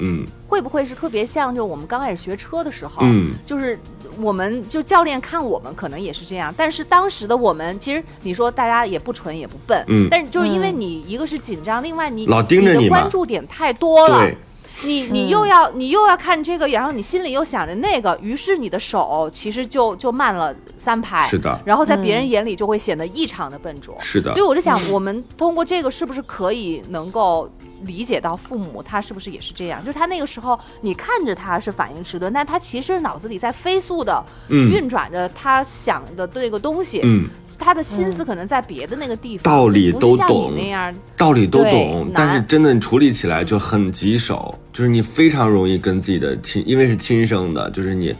嗯会不会是特别像就我们刚开始学车的时候，嗯。就是我们就教练看我们可能也是这样，但是当时的我们其实你说大家也不蠢也不笨，嗯。但是就是因为你一个是紧张，另外你老盯着你嘛。的关注点太多了对。你你又要你又要看这个，然后你心里又想着那个，于是你的手其实就就慢了三拍，是的。然后在别人眼里就会显得异常的笨拙，是的。所以我就想，我们通过这个是不是可以能够理解到父母他是不是也是这样？就是他那个时候你看着他是反应迟钝，但他其实脑子里在飞速的嗯运转着他想的这个东西，嗯，他的心思可能在别的那个地方，道理都懂那样，道理都懂，但是真的处理起来就很棘手，就是你非常容易跟自己的亲，因为是亲生的，就是你。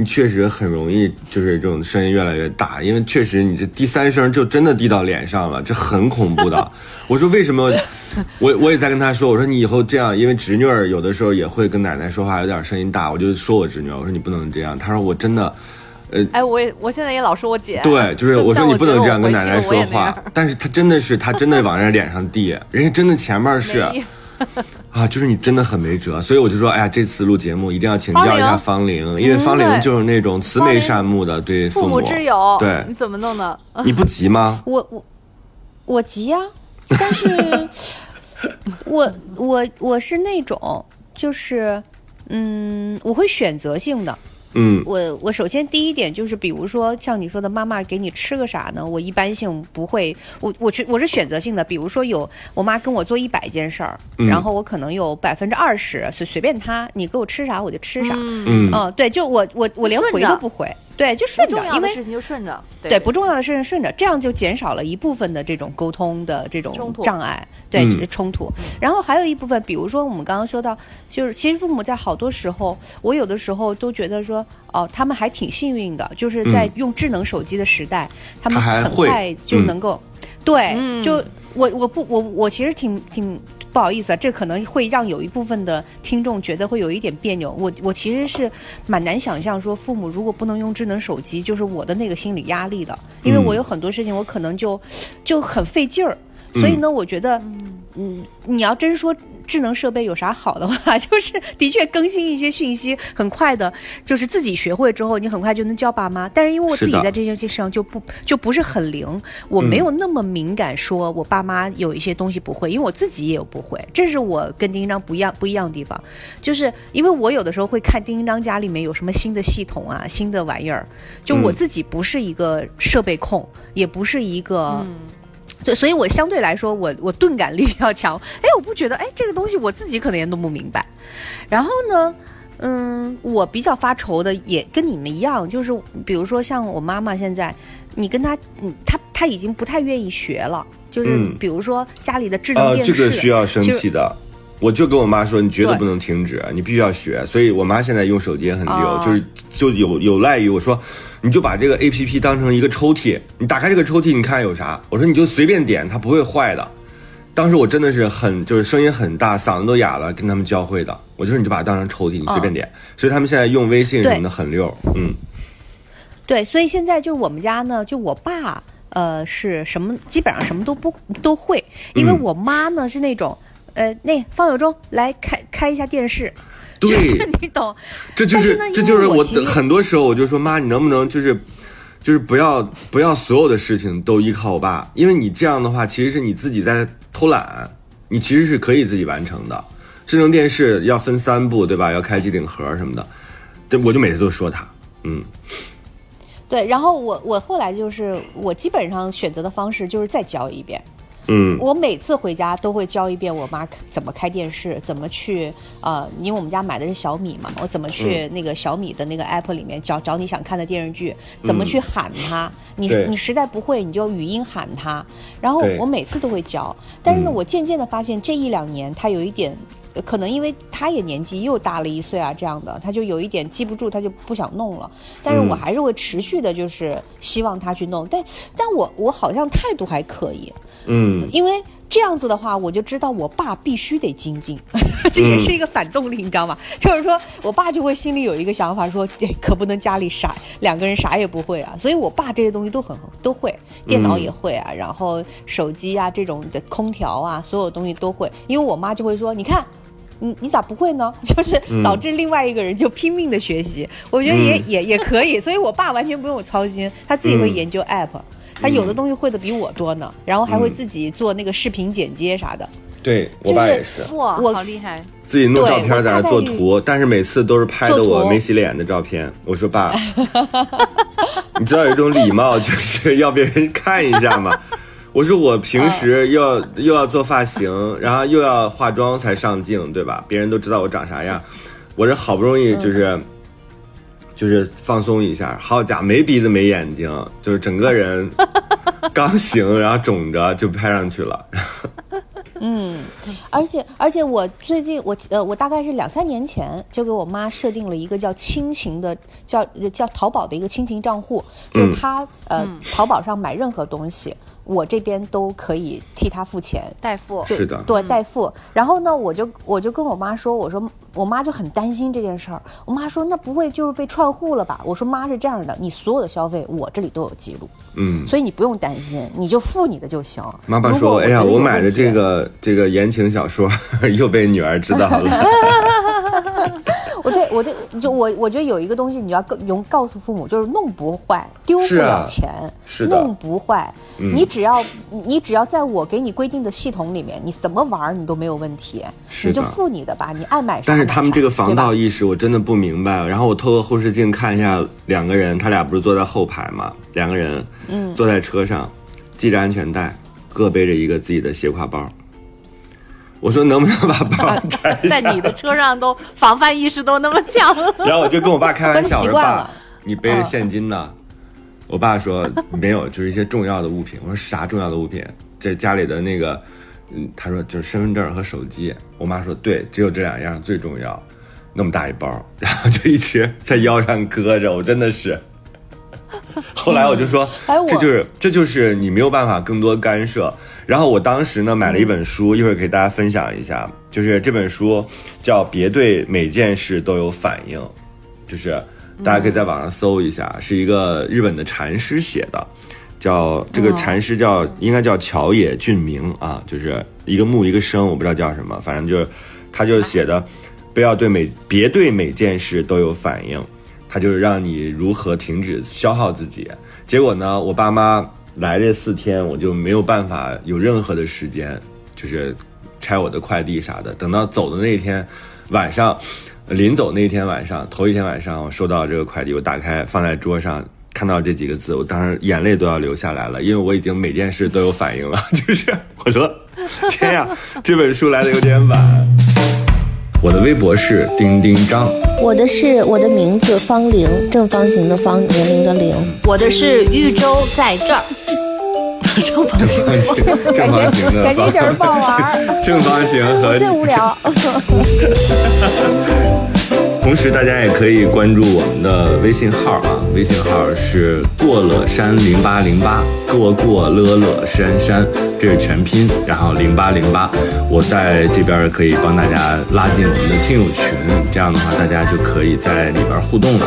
你确实很容易，就是这种声音越来越大，因为确实你这第三声就真的滴到脸上了，这很恐怖的。我说为什么？我我也在跟他说，我说你以后这样，因为侄女儿有的时候也会跟奶奶说话有点声音大，我就说我侄女儿，我说你不能这样。他说我真的，呃哎，我也我现在也老说我姐，对，就是我说你不能这样跟奶奶说话，但是他真的是他真的往人家脸上递，人家真的前面是没啊，就是你真的很没辙，所以我就说，哎呀，这次录节目一定要请教一下方玲，因为方玲就是那种慈眉善目的对父母之友，对你怎么弄的？你不急吗？我我我急呀、但是 我我我是那种就是嗯，我会选择性的。嗯我我首先第一点就是，比如说像你说的，妈妈给你吃个啥呢？我一般性不会，我我去我是选择性的。比如说有我妈跟我做一百件事儿，嗯然后我可能有百分之二十随随便她，你给我吃啥我就吃啥。嗯嗯，对，就我我我连回都不回，对，就顺着，因为重要的事情就顺着，对。不重要的事情顺着，这样就减少了一部分的这种沟通的这种障碍，对、冲突。然后还有一部分，比如说我们刚刚说到，就是其实父母在好多时候，我有的时候都觉得说，哦，他们还挺幸运的，就是在嗯。用智能手机的时代，他们很他还会快就嗯。能够，对，嗯。就我我不我我其实挺挺。不好意思啊，这可能会让有一部分的听众觉得会有一点别扭。我我其实是蛮难想象说，父母如果不能用智能手机，就是我的那个心理压力的，因为嗯我有很多事情我可能就就很费劲儿。所以呢，我觉得，嗯，你要真说智能设备有啥好的话，就是的确更新一些讯息很快的，就是自己学会之后，你很快就能教爸妈。但是因为我自己在这件事上就不就不是很灵，我没有那么敏感，说我爸妈有一些东西不会，因为我自己也有不会，这是我跟丁一章不一样不一样的地方，就是因为我有的时候会看丁一章家里面有什么新的系统啊、新的玩意儿，就我嗯自己不是一个设备控，也不是一个。嗯对，所以我相对来说，我我钝感力 比较强。哎，我不觉得，哎，这个东西我自己可能也弄不明白。然后呢，嗯，我比较发愁的也跟你们一样，就是比如说像我妈妈现在，你跟她，嗯，她她已经不太愿意学了，就是嗯比如说家里的智能啊，电视，这个需要生气的。我就跟我妈说，你绝对对不能停止，你必须要学。所以我妈现在用手机也很溜，哦就是就有有赖于我说，你就把这个 A P P 当成一个抽屉，你打开这个抽屉，你看有啥？我说你就随便点，它不会坏的。当时我真的是很就是声音很大，嗓子都哑了，跟他们教会的。我就说你就把它当成抽屉，你随便点。所以他们现在用微信什么的很溜，嗯对，所以现在就是我们家呢，就我爸呃是什么，基本上什么都不都会，因为嗯我妈呢是那种。呃，那方有忠来开开一下电视，对就是你懂，这就是是这就是我很多时候我就说妈，你能不能就是就是不要不要所有的事情都依靠我爸，因为你这样的话其实是你自己在偷懒，你其实是可以自己完成的。智能电视要分三步，对吧？要开机顶盒什么的，对，我就每次都说他，嗯对。然后我我后来就是我基本上选择的方式就是再教一遍，嗯我每次回家都会教一遍我妈怎么开电视，怎么去呃，因为我们家买的是小米嘛，我怎么去那个小米的那个 app 里面找找你想看的电视剧，怎么去喊它，你你实在不会你就语音喊它，然后我每次都会教，但是呢，嗯我渐渐的发现这一两年他有一点。呃可能因为他也年纪又大了一岁啊，这样的他就有一点记不住，他就不想弄了。但是我嗯还是会持续的，就是希望他去弄。但但我我好像态度还可以，嗯。因为这样子的话，我就知道我爸必须得精进，这也是一个反动力，你知道吗？就是说我爸就会心里有一个想法说，这可不能家里傻两个人啥也不会啊，所以我爸这些东西都很都会，电脑也会啊，然后手机啊这种的空调啊，所有东西都会，因为我妈就会说，你看。你你咋不会呢？就是导致另外一个人就拼命的学习，我觉得也、嗯。也也可以，所以我爸完全不用我操心，他自己会嗯。研究 app，、他有的东西会的比我多呢，然后还会嗯自己做那个视频剪接啥的。对我爸也是哇，我好厉害！自己弄照片在那做图，但是每次都是拍的我没洗脸的照片。我说爸，你知道有一种礼貌就是要别人看一下吗？我说我平时又要、又要做发型，然后又要化妆才上镜，对吧？别人都知道我长啥样，我这好不容易就是、就是放松一下，好家伙，没鼻子没眼睛，就是整个人 刚醒，然后肿着就拍上去了。嗯而且而且我最近我呃我大概是两三年前就给我妈设定了一个叫亲情的叫叫淘宝的一个亲情账户，就是嗯她呃淘宝上买任何东西，我这边都可以替他付钱。代付是的，对，代付。然后呢，我就我就跟我妈说，我说我妈就很担心这件事儿。我妈说那不会就是被串户了吧？我说妈是这样的，你所有的消费我这里都有记录，嗯。所以你不用担心，你就付你的就行。妈妈说：“哎呀，我买的这个这个言情小说 又被女儿知道了。我对我对就我我觉得有一个东西你要告用告诉父母，就是弄不坏，丢不了钱，是的弄不坏。嗯你只要你只要在我给你规定的系统里面，你怎么玩儿你都没有问题，是你就付你的吧，你爱买啥但是他们这个防盗意识我真的不明白。然后我透过后视镜看一下，两个人，他俩不是坐在后排嘛？两个人，嗯坐在车上，系着安全带，各背着一个自己的斜挎包。我说能不能把包摘在下？你的车上都防范意识都那么强，然后我就跟我爸开玩笑，我说爸你背着现金呢？我爸说没有，就是一些重要的物品。我说啥重要的物品？这家里的那个，嗯，他说就是身份证和手机。我妈说对，只有这两样最重要，那么大一包，然后就一直在腰上搁着，我真的是。后来我就说，哎这就是这就是你没有办法更多干涉。然后我当时呢买了一本书，一会儿给大家分享一下，就是这本书叫《别对每件事都有反应》，就是大家可以在网上搜一下，是一个日本的禅师写的，叫这个禅师叫应该叫桥野俊明啊，就是一个木一个生，我不知道叫什么，反正就是他就写的，不要对每别对每件事都有反应，他就是让你如何停止消耗自己。结果呢，我爸妈来这四天，我就没有办法有任何的时间，就是拆我的快递啥的。等到走的那天晚上，临走那天晚上，头一天晚上，我收到这个快递，我打开放在桌上。看到这几个字，我当时眼泪都要流下来了，因为我已经每件事都有反应了。就是我说，天呀，这本书来的有点晚。我的微博是丁丁张，我的是我的名字方玲，正方形的方，年龄的玲。我的是豫州在这儿。正方形，正方形的感觉一点儿不好玩儿，正方形和最无聊。同时，大家也可以关注我们的微信号啊，微信号是过了山零八零八，过过乐乐山山，这是全拼，然后零八零八，我在这边可以帮大家拉进我们的听友群，这样的话大家就可以在里边互动了。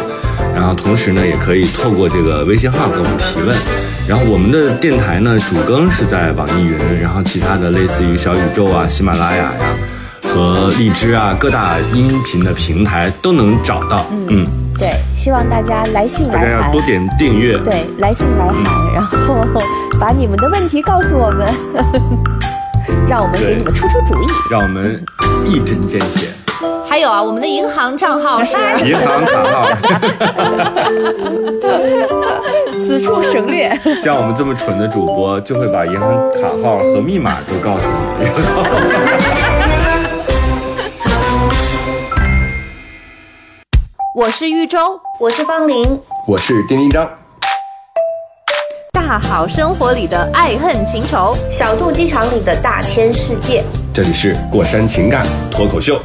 然后同时呢，也可以透过这个微信号跟我们提问。然后我们的电台呢，主更是在网易云，然后其他的类似于小宇宙啊、喜马拉雅呀。和荔枝啊，各大音频的平台都能找到。嗯，对，希望大家来信大家来函，要多点订阅。对，来信来函，然后 把你们的问题告诉我们，让我们给你们出出主意。让我们一针见血。还有啊，我们的银行账号是银行卡号，此处省略。像我们这么蠢的主播，就会把银行卡号和密码都告诉你。我是玉州我是方玲，我是丁丁张，大好生活里的爱恨情仇。小肚鸡肠里的大千世界。这里是过山情感脱口秀。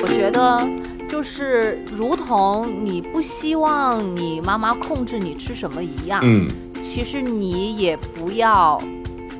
我觉得就是如同你不希望你妈妈控制你吃什么一样，嗯，其实你也不要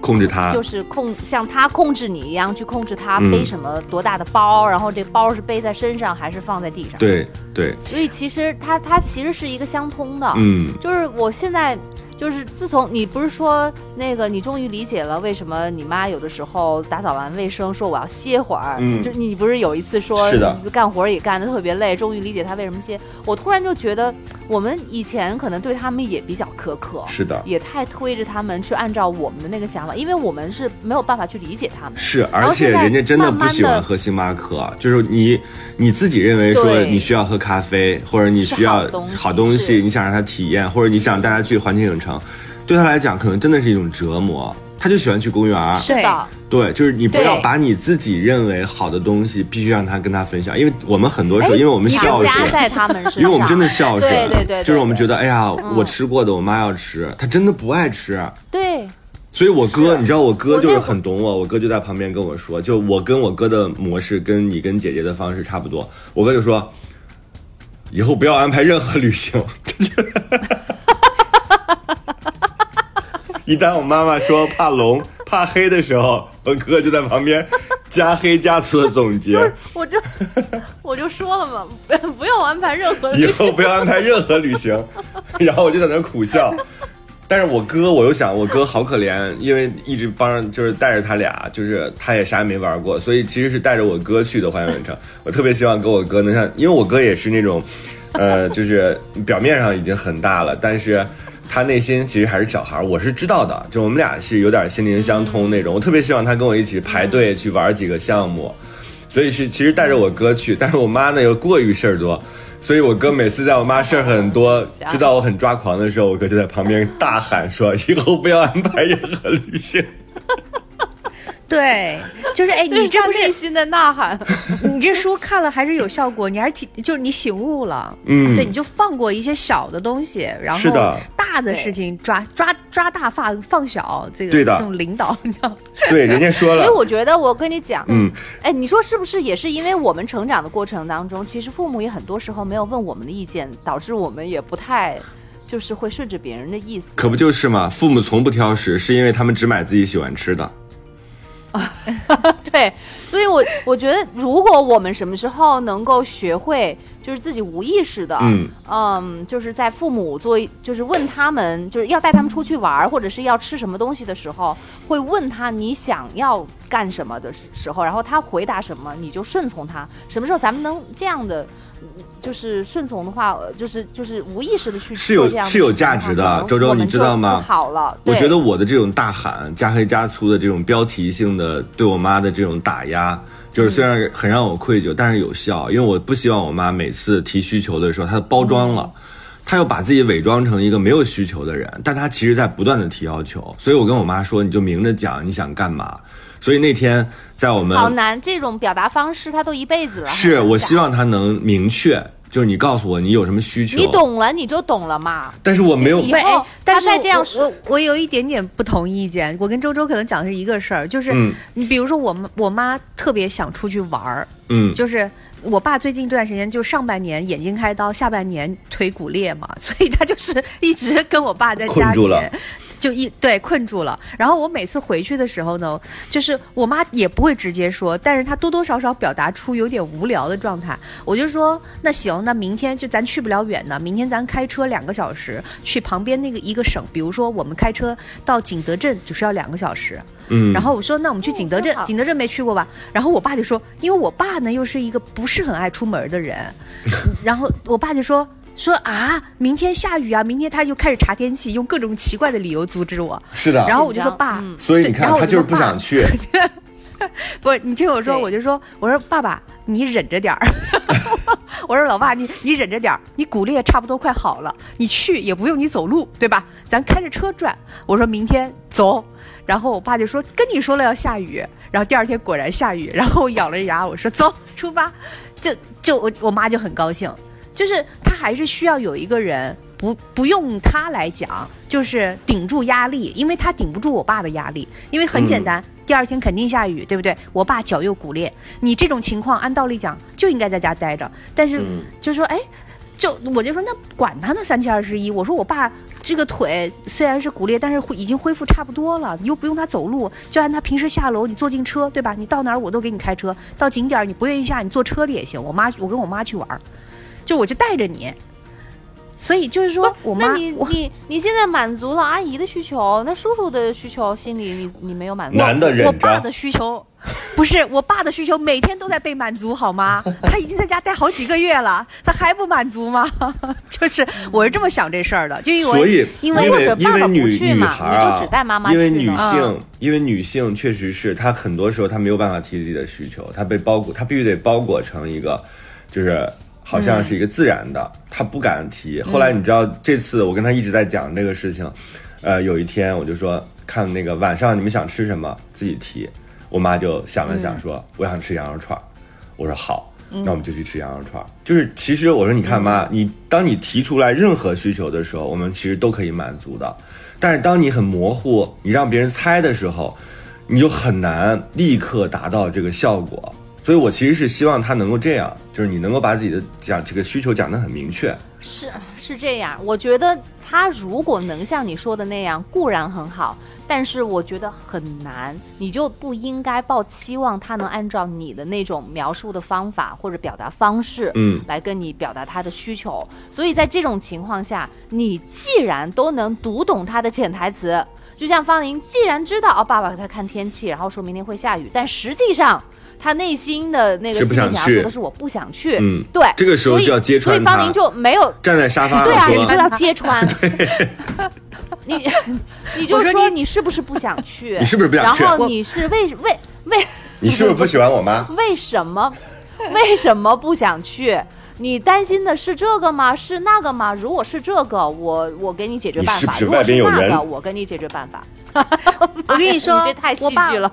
控制他。就是控像他控制你一样去控制他嗯背什么多大的包，然后这包是背在身上还是放在地上。，对对，所以其实它它其实是一个相通的。嗯，就是我现在，就是自从你不是说那个，你终于理解了为什么你妈有的时候打扫完卫生说我要歇会儿，嗯就你不是有一次说是的你干活也干得特别累，终于理解她为什么歇。我突然就觉得，我们以前可能对他们也比较苛刻，是的，也太推着他们去按照我们的那个想法，因为我们是没有办法去理解他们。是，而且人家真的不喜欢喝星巴克，就是你你自己认为说你需要喝咖啡，或者你需要好东西东西，你想让他体验，或者你想带他去环球影城，对他来讲可能真的是一种折磨。他就喜欢去公园。儿，是的，对，就是你不要把你自己认为好的东西，必须让他跟他分享，因为我们很多时候，哎因为我们孝顺，在他们，因为我们真的孝顺，对对对对就是我们觉得，哎呀，嗯我吃过的，我妈要吃，她真的不爱吃，对。所以我哥，你知道我哥就是很懂我，我哥就在旁边跟我说，就我跟我哥的模式跟你跟姐姐的方式差不多。我哥就说，以后不要安排任何旅行。一旦我妈妈说怕龙怕黑的时候，我哥就在旁边加黑加粗的总结，我就我就说了嘛，不不要安排任何以后不要安排任何旅行。然后我就在那苦笑。但是我哥，我又想，我哥好可怜，因为一直帮着，就是带着他俩，就是他也啥也没玩过，所以其实是带着我哥去的环球影城。我特别希望跟我哥能像，因为我哥也是那种，呃，就是表面上已经很大了，但是他内心其实还是小孩儿。我是知道的，就我们俩是有点心灵相通那种。我特别希望他跟我一起排队去玩几个项目，所以是其实带着我哥去，但是我妈呢又过于事儿多。所以我哥每次在我妈事儿很多，知道我很抓狂的时候，我哥就在旁边大喊说：“ 以后不要安排任何旅行。对，就是哎，你这不是内心的呐喊？你这书看了还是有效果，你还是挺就是你醒悟了，”嗯，对，你就放过一些小的东西，然后是的大的事情抓抓抓大放放小，这个对的这种领导，你知道吗？对，人家说了所以，我觉得，我跟你讲，嗯，哎，你说是不是也是因为我们成长的过程当中，其实父母也很多时候没有问我们的意见，导致我们也不太就是会顺着别人的意思。可不就是嘛？父母从不挑食，是因为他们只买自己喜欢吃的。对，所以我我觉得，如果我们什么时候能够学会，就是自己无意识的，嗯嗯，就是在父母做，就是问他们，就是要带他们出去玩儿，或者是要吃什么东西的时候，会问他你想要干什么的时时候，然后他回答什么，你就顺从他。什么时候咱们能这样的，嗯就是顺从的话，呃就是就是无意识的去是有是有价值的周周你知道吗好了，我觉得我的这种大喊、加黑加粗的这种标题性的对我妈的这种打压，就是虽然很让我愧疚，但是有效，因为我不希望我妈每次提需求的时候，她包装了。她又把自己伪装成一个没有需求的人，但她其实在不断的提要求，所以我跟我妈说，你就明着讲你想干嘛。所以那天在我们好难，这种表达方式她都一辈子了。是我希望她能明确，就是你告诉我你有什么需求，你，懂了你就懂了嘛。但是我没有以对，哎后但是他再这样我说我我有一点点不同意见。我跟周周可能讲的是一个事儿，就是、嗯你比如说我妈我妈特别想出去玩儿，嗯，就是我爸最近这段时间就上半年眼睛开刀，下半年腿骨裂嘛，所以他就是一直跟我爸在家里困住了就一对困住了。然后我每次回去的时候呢，就是我妈也不会直接说，但是她多多少少表达出有点无聊的状态。我就说那行，那明天就咱去不了远的，明天咱开车两个小时去旁边那个一个省，比如说我们开车到景德镇就是要两个小时。嗯，然后我说那我们去景德镇，景德镇没去过吧？然后我爸就说，因为我爸呢又是一个不是很爱出门的人，然后我爸就说。说啊，明天下雨啊！明天他就开始查天气，用各种奇怪的理由阻止我。是的，然后我就说爸，嗯所以你看他就是不想去，不是你听我说，我就说，我说爸爸，你忍着点儿。我说老爸，你你忍着点儿，你骨裂差不多快好了，你去也不用你走路，对吧？咱开着车转。我说明天走，然后我爸就说跟你说了要下雨，然后第二天果然下雨，然后我咬了牙，我说走出发，就就我我妈就很高兴，就是他还是需要有一个人。不不用他来讲，就是顶住压力，因为他顶不住我爸的压力，因为很简单，第二天肯定下雨，对不对？我爸脚又骨裂，你这种情况按道理讲就应该在家待着，但是嗯就说哎，就我就说那管他呢三七二十一，我说我爸这个腿虽然是骨裂，但是恢已经恢复差不多了，你又不用他走路，就按他平时下楼，你坐进车对吧？你到哪儿我都给你开车，到景点儿你不愿意下，你坐车里也行。我妈我跟我妈去玩儿，就我就带着你。所以就是说我妈那你你你现在满足了阿姨的需求，那叔叔的需求心里你你没有满足。男的忍着，我爸的需求，不是我爸的需求，每天都在被满足，好吗？他已经在家待好几个月了，他还不满足吗？就是我是这么想这事儿的，就因为所以因为因或者爸爸不因为女女去嘛你就孩啊只带妈妈因为女性嗯，因为女性确实是她很多时候她没有办法提自己的需求，她被包裹，她必须得包裹成一个，就是好像是一个自然的，他不敢提。后来你知道这次我跟他一直在讲这个事情，呃，有一天我就说看那个晚上你们想吃什么自己提，我妈就想了想说、我想吃羊肉串儿，我说好。那我们就去吃羊肉串儿。就是其实我说，你看妈，你当你提出来任何需求的时候，我们其实都可以满足的。但是当你很模糊，你让别人猜的时候，你就很难立刻达到这个效果。所以我其实是希望他能够这样，就是你能够把自己的讲这个需求讲得很明确。是是这样，我觉得他如果能像你说的那样，固然很好，但是我觉得很难，你就不应该抱期望他能按照你的那种描述的方法或者表达方式，嗯来跟你表达他的需求。所以在这种情况下，你既然都能读懂他的潜台词，就像方林，既然知道哦，爸爸在看天气，然后说明天会下雨，但实际上。他内心的那个是心里想要不想去说的是我不想去，嗯对，这个时候所以就要揭穿他所以方林就没有站在沙发对啊，你就要揭穿。你 你就说说你是不是不想去？你是不是不想去然后你是为为为你是不是不喜欢我妈？为什么为什么不想去？你担心的是这个吗？是那个吗？如果是这个，我我给你解决办法；你是不是如果外边有那个，人我给你解决办法。我跟你说 你这太戏我爸剧了。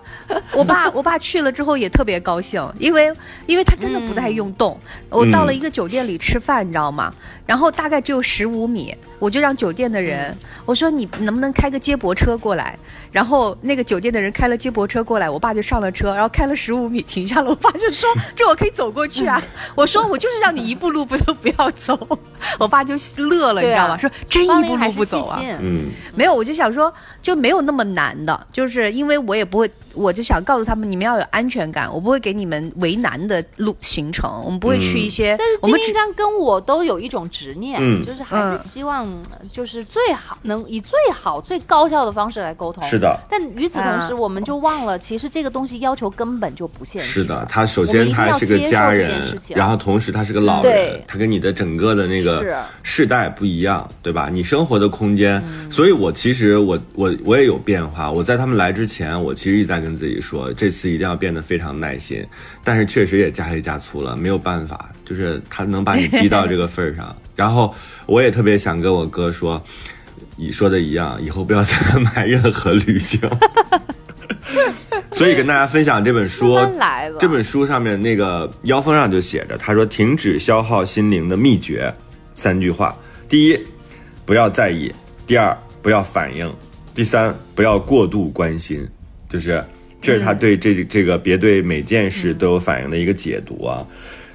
我爸 我爸去了之后也特别高兴，因为因为他真的不太用动。我到了一个酒店里吃饭，你知道吗？然后大概只有十五米，我就让酒店的人我说你能不能开个接驳车过来？然后那个酒店的人开了接驳车过来，我爸就上了车，然后开了十五米停下了。我爸就说这我可以走过去啊。我说我就是让你一步路不都不要走。我爸就乐了，你知道吗？说真一步路不走啊。嗯，没有，我就想说，就没有那么难的，就是因为我也不会，我就想告诉他们，你们要有安全感，我不会给你们为难的路行程，我们不会去一些，但是我们只金一章跟我都有一种执念，嗯就是还是嗯希望就是最好能以最好最高效的方式来沟通。是的，但与此同时，啊我们就忘了，其实这个东西要求根本就不现实。是的，他首先他是个家人然后同时他是个老人，他跟你的整个的那个世代不一样，对吧？你生活的空间，嗯所以我其实我我我也有变化。我在他们来之前，我其实一直在跟自己说，这次一定要变得非常耐心，但是确实也加黑加粗了，没有办法，就是他能把你逼到这个份儿上。然后我也特别想跟我哥说。你说的一样，以后不要再买任何旅行。所以跟大家分享这本书。这本书上面那个腰封上就写着，他说停止消耗心灵的秘诀，三句话：第一，不要在意；第二，不要反应；第三，不要过度关心。就是这是他对这这个别对每件事都有反应的一个解读啊。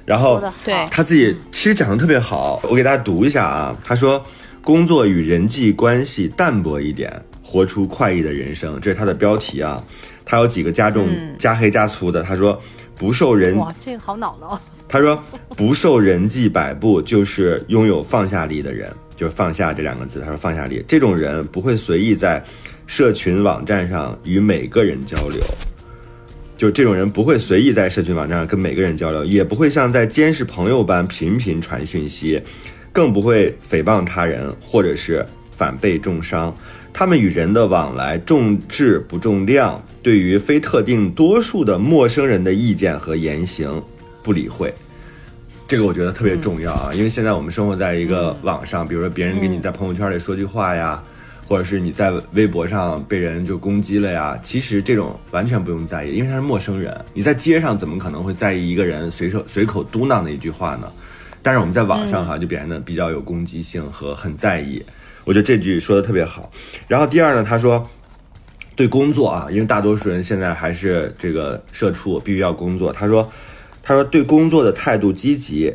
然后对他自己其实讲的特别好，我给大家读一下啊。他说：“工作与人际关系淡薄一点，活出快意的人生。”这是他的标题啊。他有几个加重、加黑加粗的。他说：“不受人哇，这个好恼恼。他说不受人际摆布，就是拥有放下力的人，就是放下这两个字。他说放下力，这种人不会随意在社群网站上与每个人交流，就这种人不会随意在社群网站上跟每个人交流，也不会像在监视朋友般频频传讯息，更不会诽谤他人或者是反被重伤。他们与人的往来重质不重量，对于非特定多数的陌生人的意见和言行不理会。这个我觉得特别重要啊，因为现在我们生活在一个网上，比如说别人给你在朋友圈里说句话呀，或者是你在微博上被人就攻击了呀，其实这种完全不用在意，因为他是陌生人。你在街上怎么可能会在意一个人随手随口嘟囔的一句话呢？但是我们在网上哈就表现的比较有攻击性和很在意。我觉得这句说的特别好。然后第二呢，他说。对工作啊，因为大多数人现在还是这个社畜，必须要工作。他说，他说对工作的态度积极，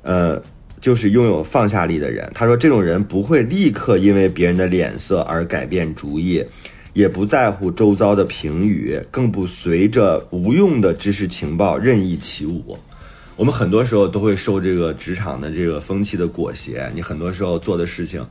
呃，就是拥有放下力的人。他说，这种人不会立刻因为别人的脸色而改变主意，也不在乎周遭的评语，更不随着无用的知识情报任意起舞。我们很多时候都会受这个职场的这个风气的裹挟，你很多时候做的事情。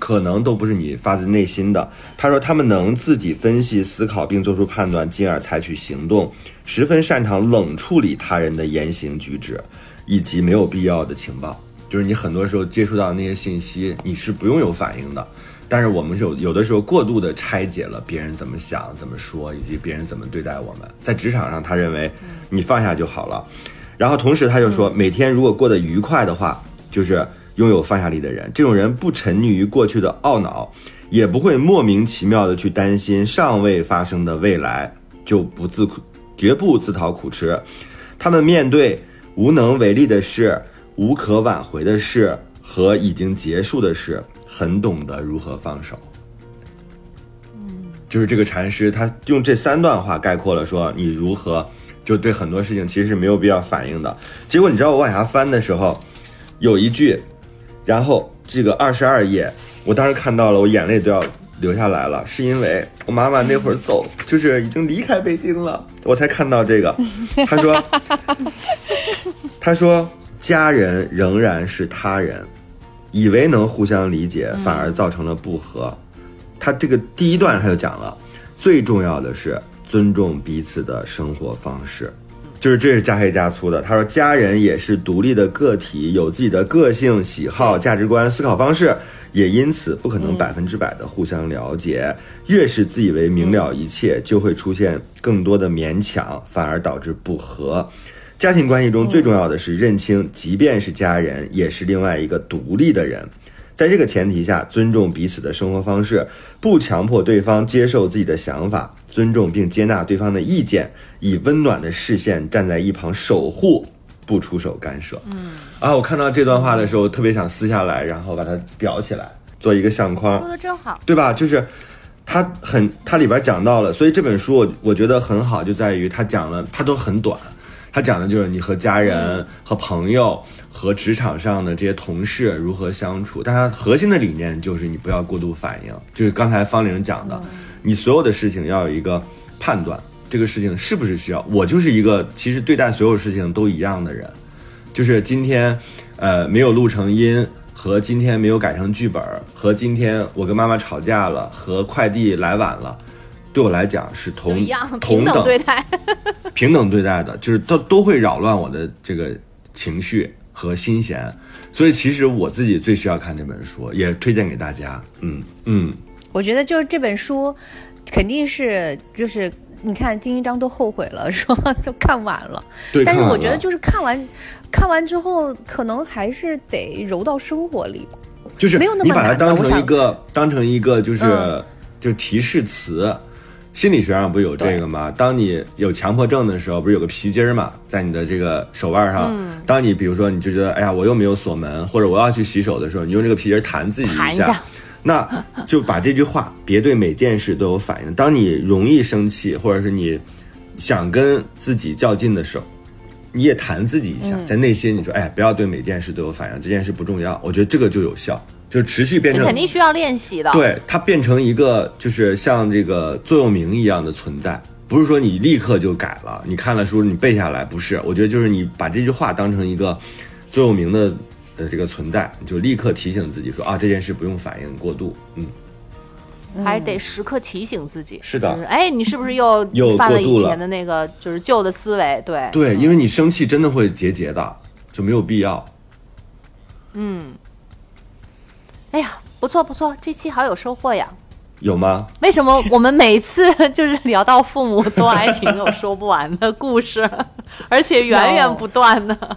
可能都不是你发自内心的。他说，他们能自己分析、思考并做出判断，进而采取行动，十分擅长冷处理他人的言行举止，以及没有必要的情报。就是你很多时候接触到那些信息，你是不用有反应的。但是我们有有的时候过度的拆解了别人怎么想、怎么说，以及别人怎么对待我们。在职场上，他认为你放下就好了。然后同时他就说，每天如果过得愉快的话，就是。拥有放下力的人，这种人不沉溺于过去的懊恼，也不会莫名其妙的去担心尚未发生的未来，就不自苦，绝不自讨苦吃。他们面对无能为力的事、无可挽回的事和已经结束的事，很懂得如何放手。嗯，就是这个禅师，他用这三段话概括了说你如何就对很多事情其实是没有必要反应的。结果你知道我往下翻的时候，有一句。然后这个二十二页，我当时看到了，我眼泪都要流下来了，是因为我妈妈那会儿走，就是已经离开北京了，我才看到这个。他说，他说家人仍然是他人，以为能互相理解，反而造成了不和。他这个第一段他就讲了，最重要的是尊重彼此的生活方式。就是这是加黑加粗的。他说，家人也是独立的个体，有自己的个性、喜好、价值观、思考方式，也因此不可能百分之百的互相了解。越是自以为明了一切，就会出现更多的勉强，反而导致不和。家庭关系中最重要的是认清，即便是家人，也是另外一个独立的人。在这个前提下，尊重彼此的生活方式，不强迫对方接受自己的想法，尊重并接纳对方的意见，以温暖的视线站在一旁守护，不出手干涉。嗯，啊，我看到这段话的时候，特别想撕下来，然后把它裱起来，做一个相框。说的真好，对吧？就是它很，它里边讲到了，所以这本书我我觉得很好，就在于它讲了，它都很短，它讲的就是你和家人、和朋友。和职场上的这些同事如何相处？但它核心的理念就是你不要过度反应，就是刚才方玲讲的，你所有的事情要有一个判断，这个事情是不是需要？我就是一个其实对待所有事情都一样的人，就是今天，呃，没有录成音，和今天没有改成剧本，和今天我跟妈妈吵架了，和快递来晚了，对我来讲是同一样同等对待，平等对待的，就是都都会扰乱我的这个情绪。和心弦，所以其实我自己最需要看这本书，也推荐给大家。嗯嗯，我觉得就是这本书，肯定是就是你看第一章都后悔了，说都看完了。对，但是我觉得就是看完看完之后，可能还是得揉到生活里吧。就是没有那么你把它当成一个个当成一个就是就提示词。心理学上不是有这个吗？当你有强迫症的时候，不是有个皮筋儿嘛，在你的这个手腕上。嗯当你比如说你就觉得，哎呀，我又没有锁门，或者我要去洗手的时候，你用这个皮筋弹自己弹一下那就把这句话“别对每件事都有反应”。当你容易生气，或者是你想跟自己较劲的时候，你也弹自己一下，在内心你说：“哎，不要对每件事都有反应，这件事不重要。”我觉得这个就有效，就持续变你成肯定需要练习的。，对它变成一个就是像这个座右铭一样的存在，不是说你立刻就改了，你看了书你背下来，不是，我觉得就是你把这句话当成一个座右铭的的这个存在，你就立刻提醒自己说啊这件事不用反应过度，嗯，还是得时刻提醒自己。是的。就是哎，你是不是又又犯了以前的那个就是旧的思维？对，对，因为你生气真的会结节的，就没有必要。哎呀，不错不错，这期好有收获呀。有吗？为什么我们每次就是聊到父母都还挺有说不完的故事，而且源源不断的？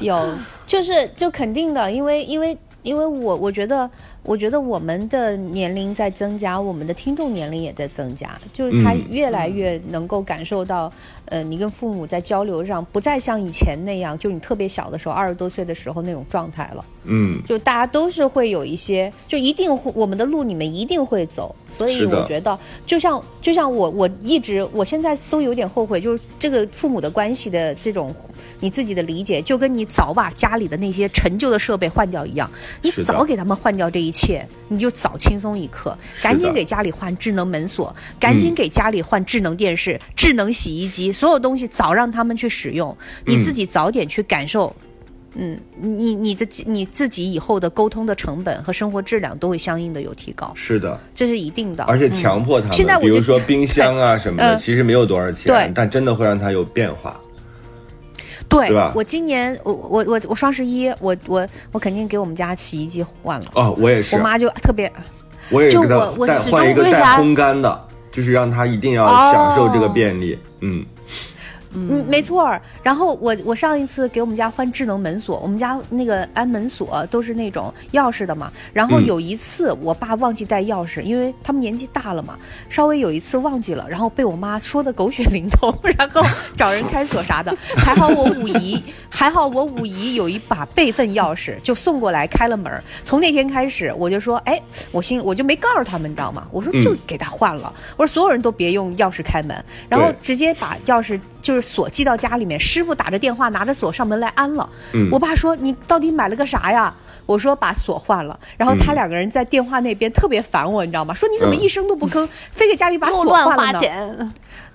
有，就是就肯定的，因为因为因为我我觉得我觉得我们的年龄在增加，我们的听众年龄也在增加，就是他嗯越来越能够感受到，呃，你跟父母在交流上不再像以前那样，就你特别小的时候，二十多岁的时候那种状态了。嗯，就大家都是会有一些，就一定会我们的路你们一定会走，所以我觉得就像就像我我一直我现在都有点后悔，就是这个父母的关系的这种你自己的理解，就跟你早把家里的那些陈旧的设备换掉一样，你早给他们换掉这一切，你就早轻松一刻，赶紧给家里换智能门锁，赶紧嗯给家里换智能电视、智能洗衣机，所有东西早让他们去使用，你嗯自己早点去感受。嗯，你你的你自己以后的沟通的成本和生活质量都会相应的有提高，是的，这是一定的。而且强迫他们，现在比如说冰箱啊 什么的，嗯其实没有多少钱，对。但真的会让他有变化。对对吧？我今年我我我我双十一我我我肯定给我们家洗衣机换了，哦，我也是。我，妈就特别就我也给他带我我始换一个带终为啥烘干的，就是让他一定要享受这个便利。嗯，嗯，没错。然后我我上一次给我们家换智能门锁，我们家那个安门锁都是那种钥匙的嘛。然后嗯有一次我爸忘记带钥匙，因为他们年纪大了嘛，稍微有一次忘记了，然后被我妈说的狗血淋头，然后找人开锁啥的。还好我五姨，还好我五姨有一把备份钥匙，就送过来开了门。从那天开始，我就说，哎，我心我就没告诉他们，你知道吗？我说嗯就给他换了，我说所有人都别用钥匙开门，然后直接把钥匙就是锁寄到家里面，师傅打着电话拿着锁上门来安了。嗯我爸说你到底买了个啥呀？我说把锁换了，然后他嗯两个人在电话那边特别烦我，你知道吗？说你怎么嗯一声都不吭，非给家里把锁换了呢？钱，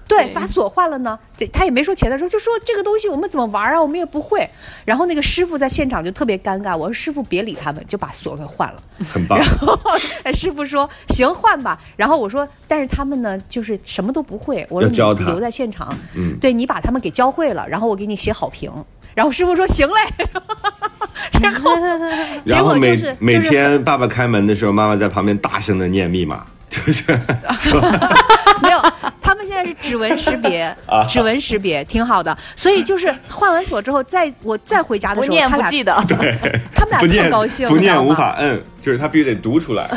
对，对把锁换了呢，对他也没说钱的时候，就说这个东西我们怎么玩啊，我们也不会。然后那个师傅在现场就特别尴尬，我说师傅别理他们，就把锁给换了。很棒。然后，师傅说行换吧，然后我说但是他们呢就是什么都不会，我说教他你留在现场，嗯对你把他们给教会了，然后我给你写好评。然后师傅说行嘞，然后结然后每果就是每天爸爸开门的时候，妈妈在旁边大声的念密码，就是 没有，他们现在是指纹识别，啊指纹识别挺好的。所以就是换完锁之后，再我再回家的时候，不念他俩不记得。他们俩不高兴，不念无法摁，就是他必须得读出来。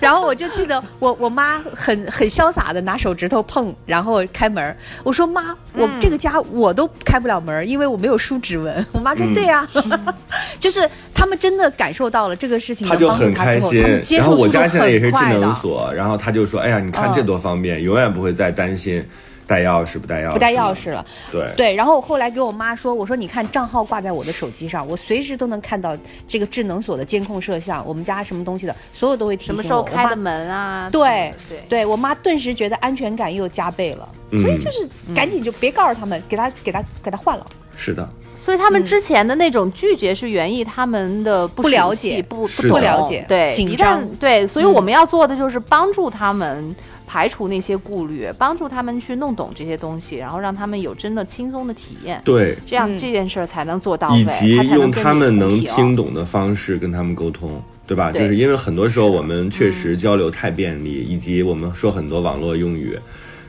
然后我就记得我我妈很很潇洒的拿手指头碰，然后开门。我说妈，我嗯这个家我都开不了门，因为我没有输指纹。我妈说嗯对呀、就是他们真的感受到了这个事情他就能帮助很开心他之后，他们。接然后我家现在也是智很快的。能锁，然后他就说：“哎呀，你看这嗯多方便，永远不会再担心带钥匙不带钥匙，不带钥匙了，对对，然后我后来给我妈说，我说你看账号挂在我的手机上，我随时都能看到这个智能锁的监控摄像，我们家什么东西的，所有都会提醒我。什么时候开的门啊？对对，对我妈顿时觉得安全感又加倍了，嗯所以就是赶紧就别告诉他们，给他给他给他换了。是的，所以他们之前的那种拒绝是源于他们的不不了解。不不了解。对，紧张。对，所以我们要做的就是帮助他们排除那些顾虑，帮助他们去弄懂这些东西，然后让他们有真的轻松的体验，对，这样嗯。这件事儿才能做到位，以及用他们能听懂的方式跟他们沟通，对吧？就是因为很多时候我们确实交流太便利，以及我们说很多网络用语，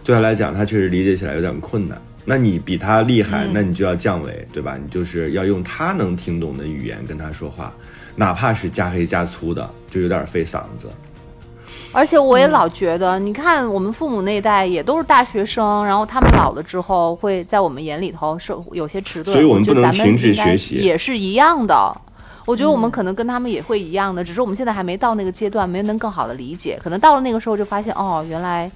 对他来讲他确实理解起来有点困难。那你比他厉害，那你就要降维，对吧？你就是要用他能听懂的语言跟他说话，哪怕是加黑加粗的，就有点费嗓子。而且我也老觉得，你看我们父母那一代也都是大学生，然后他们老了之后会在我们眼里头是有些迟钝，所以我们不能停止学习也是一样的。我觉得我们可能跟他们也会一样的，只是我们现在还没到那个阶段，没能更好的理解。可能到了那个时候就发现，哦，原来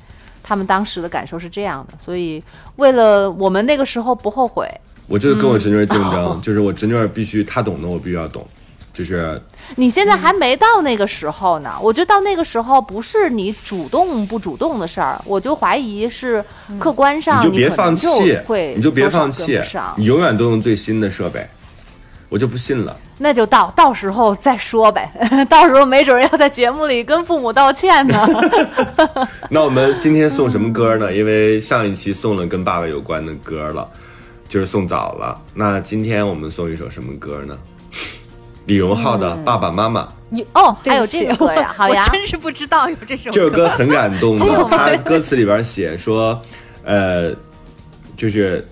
他们当时的感受是这样的。所以为了我们那个时候不后悔，我就是跟我侄女儿竞争，嗯就是我侄女儿必须她懂的我必须要懂，就是你现在还没到那个时候呢。我觉得到那个时候不是你主动不主动的事儿，我就怀疑是客观上你就别放弃会，你就别放弃，你永远都用最新的设备，我就不信了。那就到到时候再说呗，到时候没准儿要在节目里跟父母道歉呢。那我们今天送什么歌呢？因为上一期送了跟爸爸有关的歌了，就是送早了。那今天我们送一首什么歌呢？李荣浩的《爸爸妈妈》。你哦，还有这个歌呀，好呀我，真是不知道有这首这首歌很感动 歌词里边写说，呃，就是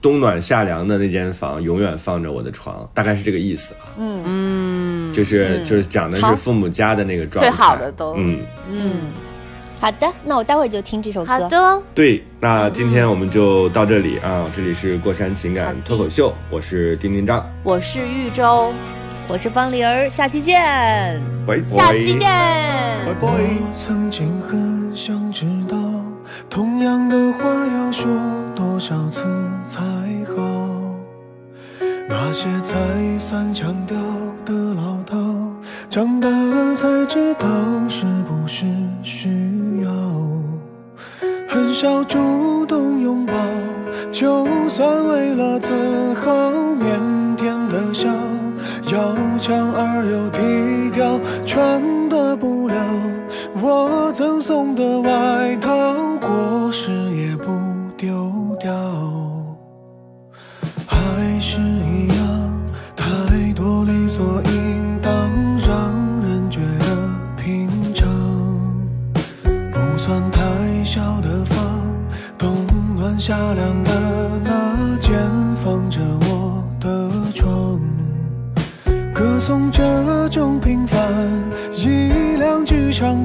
冬暖夏凉的那间房永远放着我的床，大概是这个意思吧。嗯嗯，就是就是讲的是父母家的那个状态，最好的都嗯，嗯，好的，那我待会儿就听这首歌。好的，对。那今天我们就到这里啊，这里是过山情感脱口秀，我是丁丁张，我是玉州，我是方玲儿，下期见。拜拜。下期见。拜拜。我曾经很想知道，同样的话要说多少次才好？那些再三强调的老套，长大了才知道是不是需要。很少主动拥抱，就算为了自豪，腼腆的笑，要强而又低调，穿的不了我赠送的外套，过时也不丢掉。还是一样，太多理所应当，让人觉得平常。不算太小的房，冬暖夏凉的那间放着我的床，歌颂这种平凡，一两句唱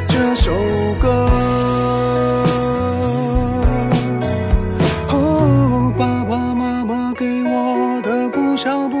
这首歌。哦，爸爸妈妈给我的不少不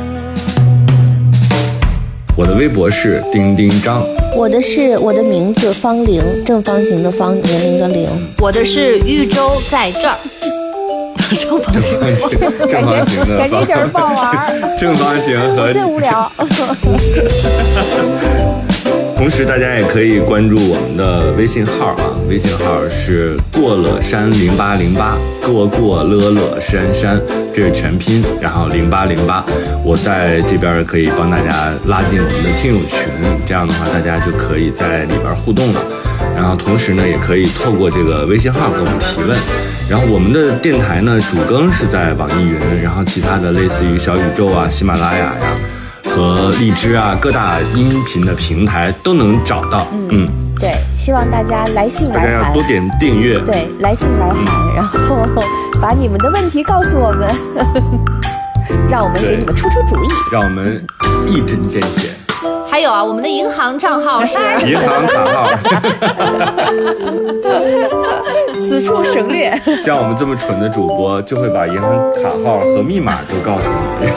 我的微博是丁丁张，我的是我的名字方玲，正方形的方，年龄的龄。我的是豫州在这儿，正方形，正方。形的感觉一点儿不好玩儿，正方形和最无聊。同时，大家也可以关注我们的微信号啊，微信号是过了山零八零八，过过乐乐山山，这是全拼，然后零八零八，我在这边可以帮大家拉进我们的听友群，这样的话大家就可以在里边互动了。然后同时呢，也可以透过这个微信号给我们提问。然后我们的电台呢，主更是在网易云，然后其他的类似于小宇宙啊、喜马拉雅呀。和荔枝啊，各大音频的平台都能找到。嗯，对，希望大家来信来函多，点订阅。对，来信来函，然后把你们的问题告诉我们，让我们给你们出出主意。让我们一针见血。还有啊，我们的银行账号是银行卡号，此处省略。像我们这么蠢的主播，就会把银行卡号和密码都告诉你，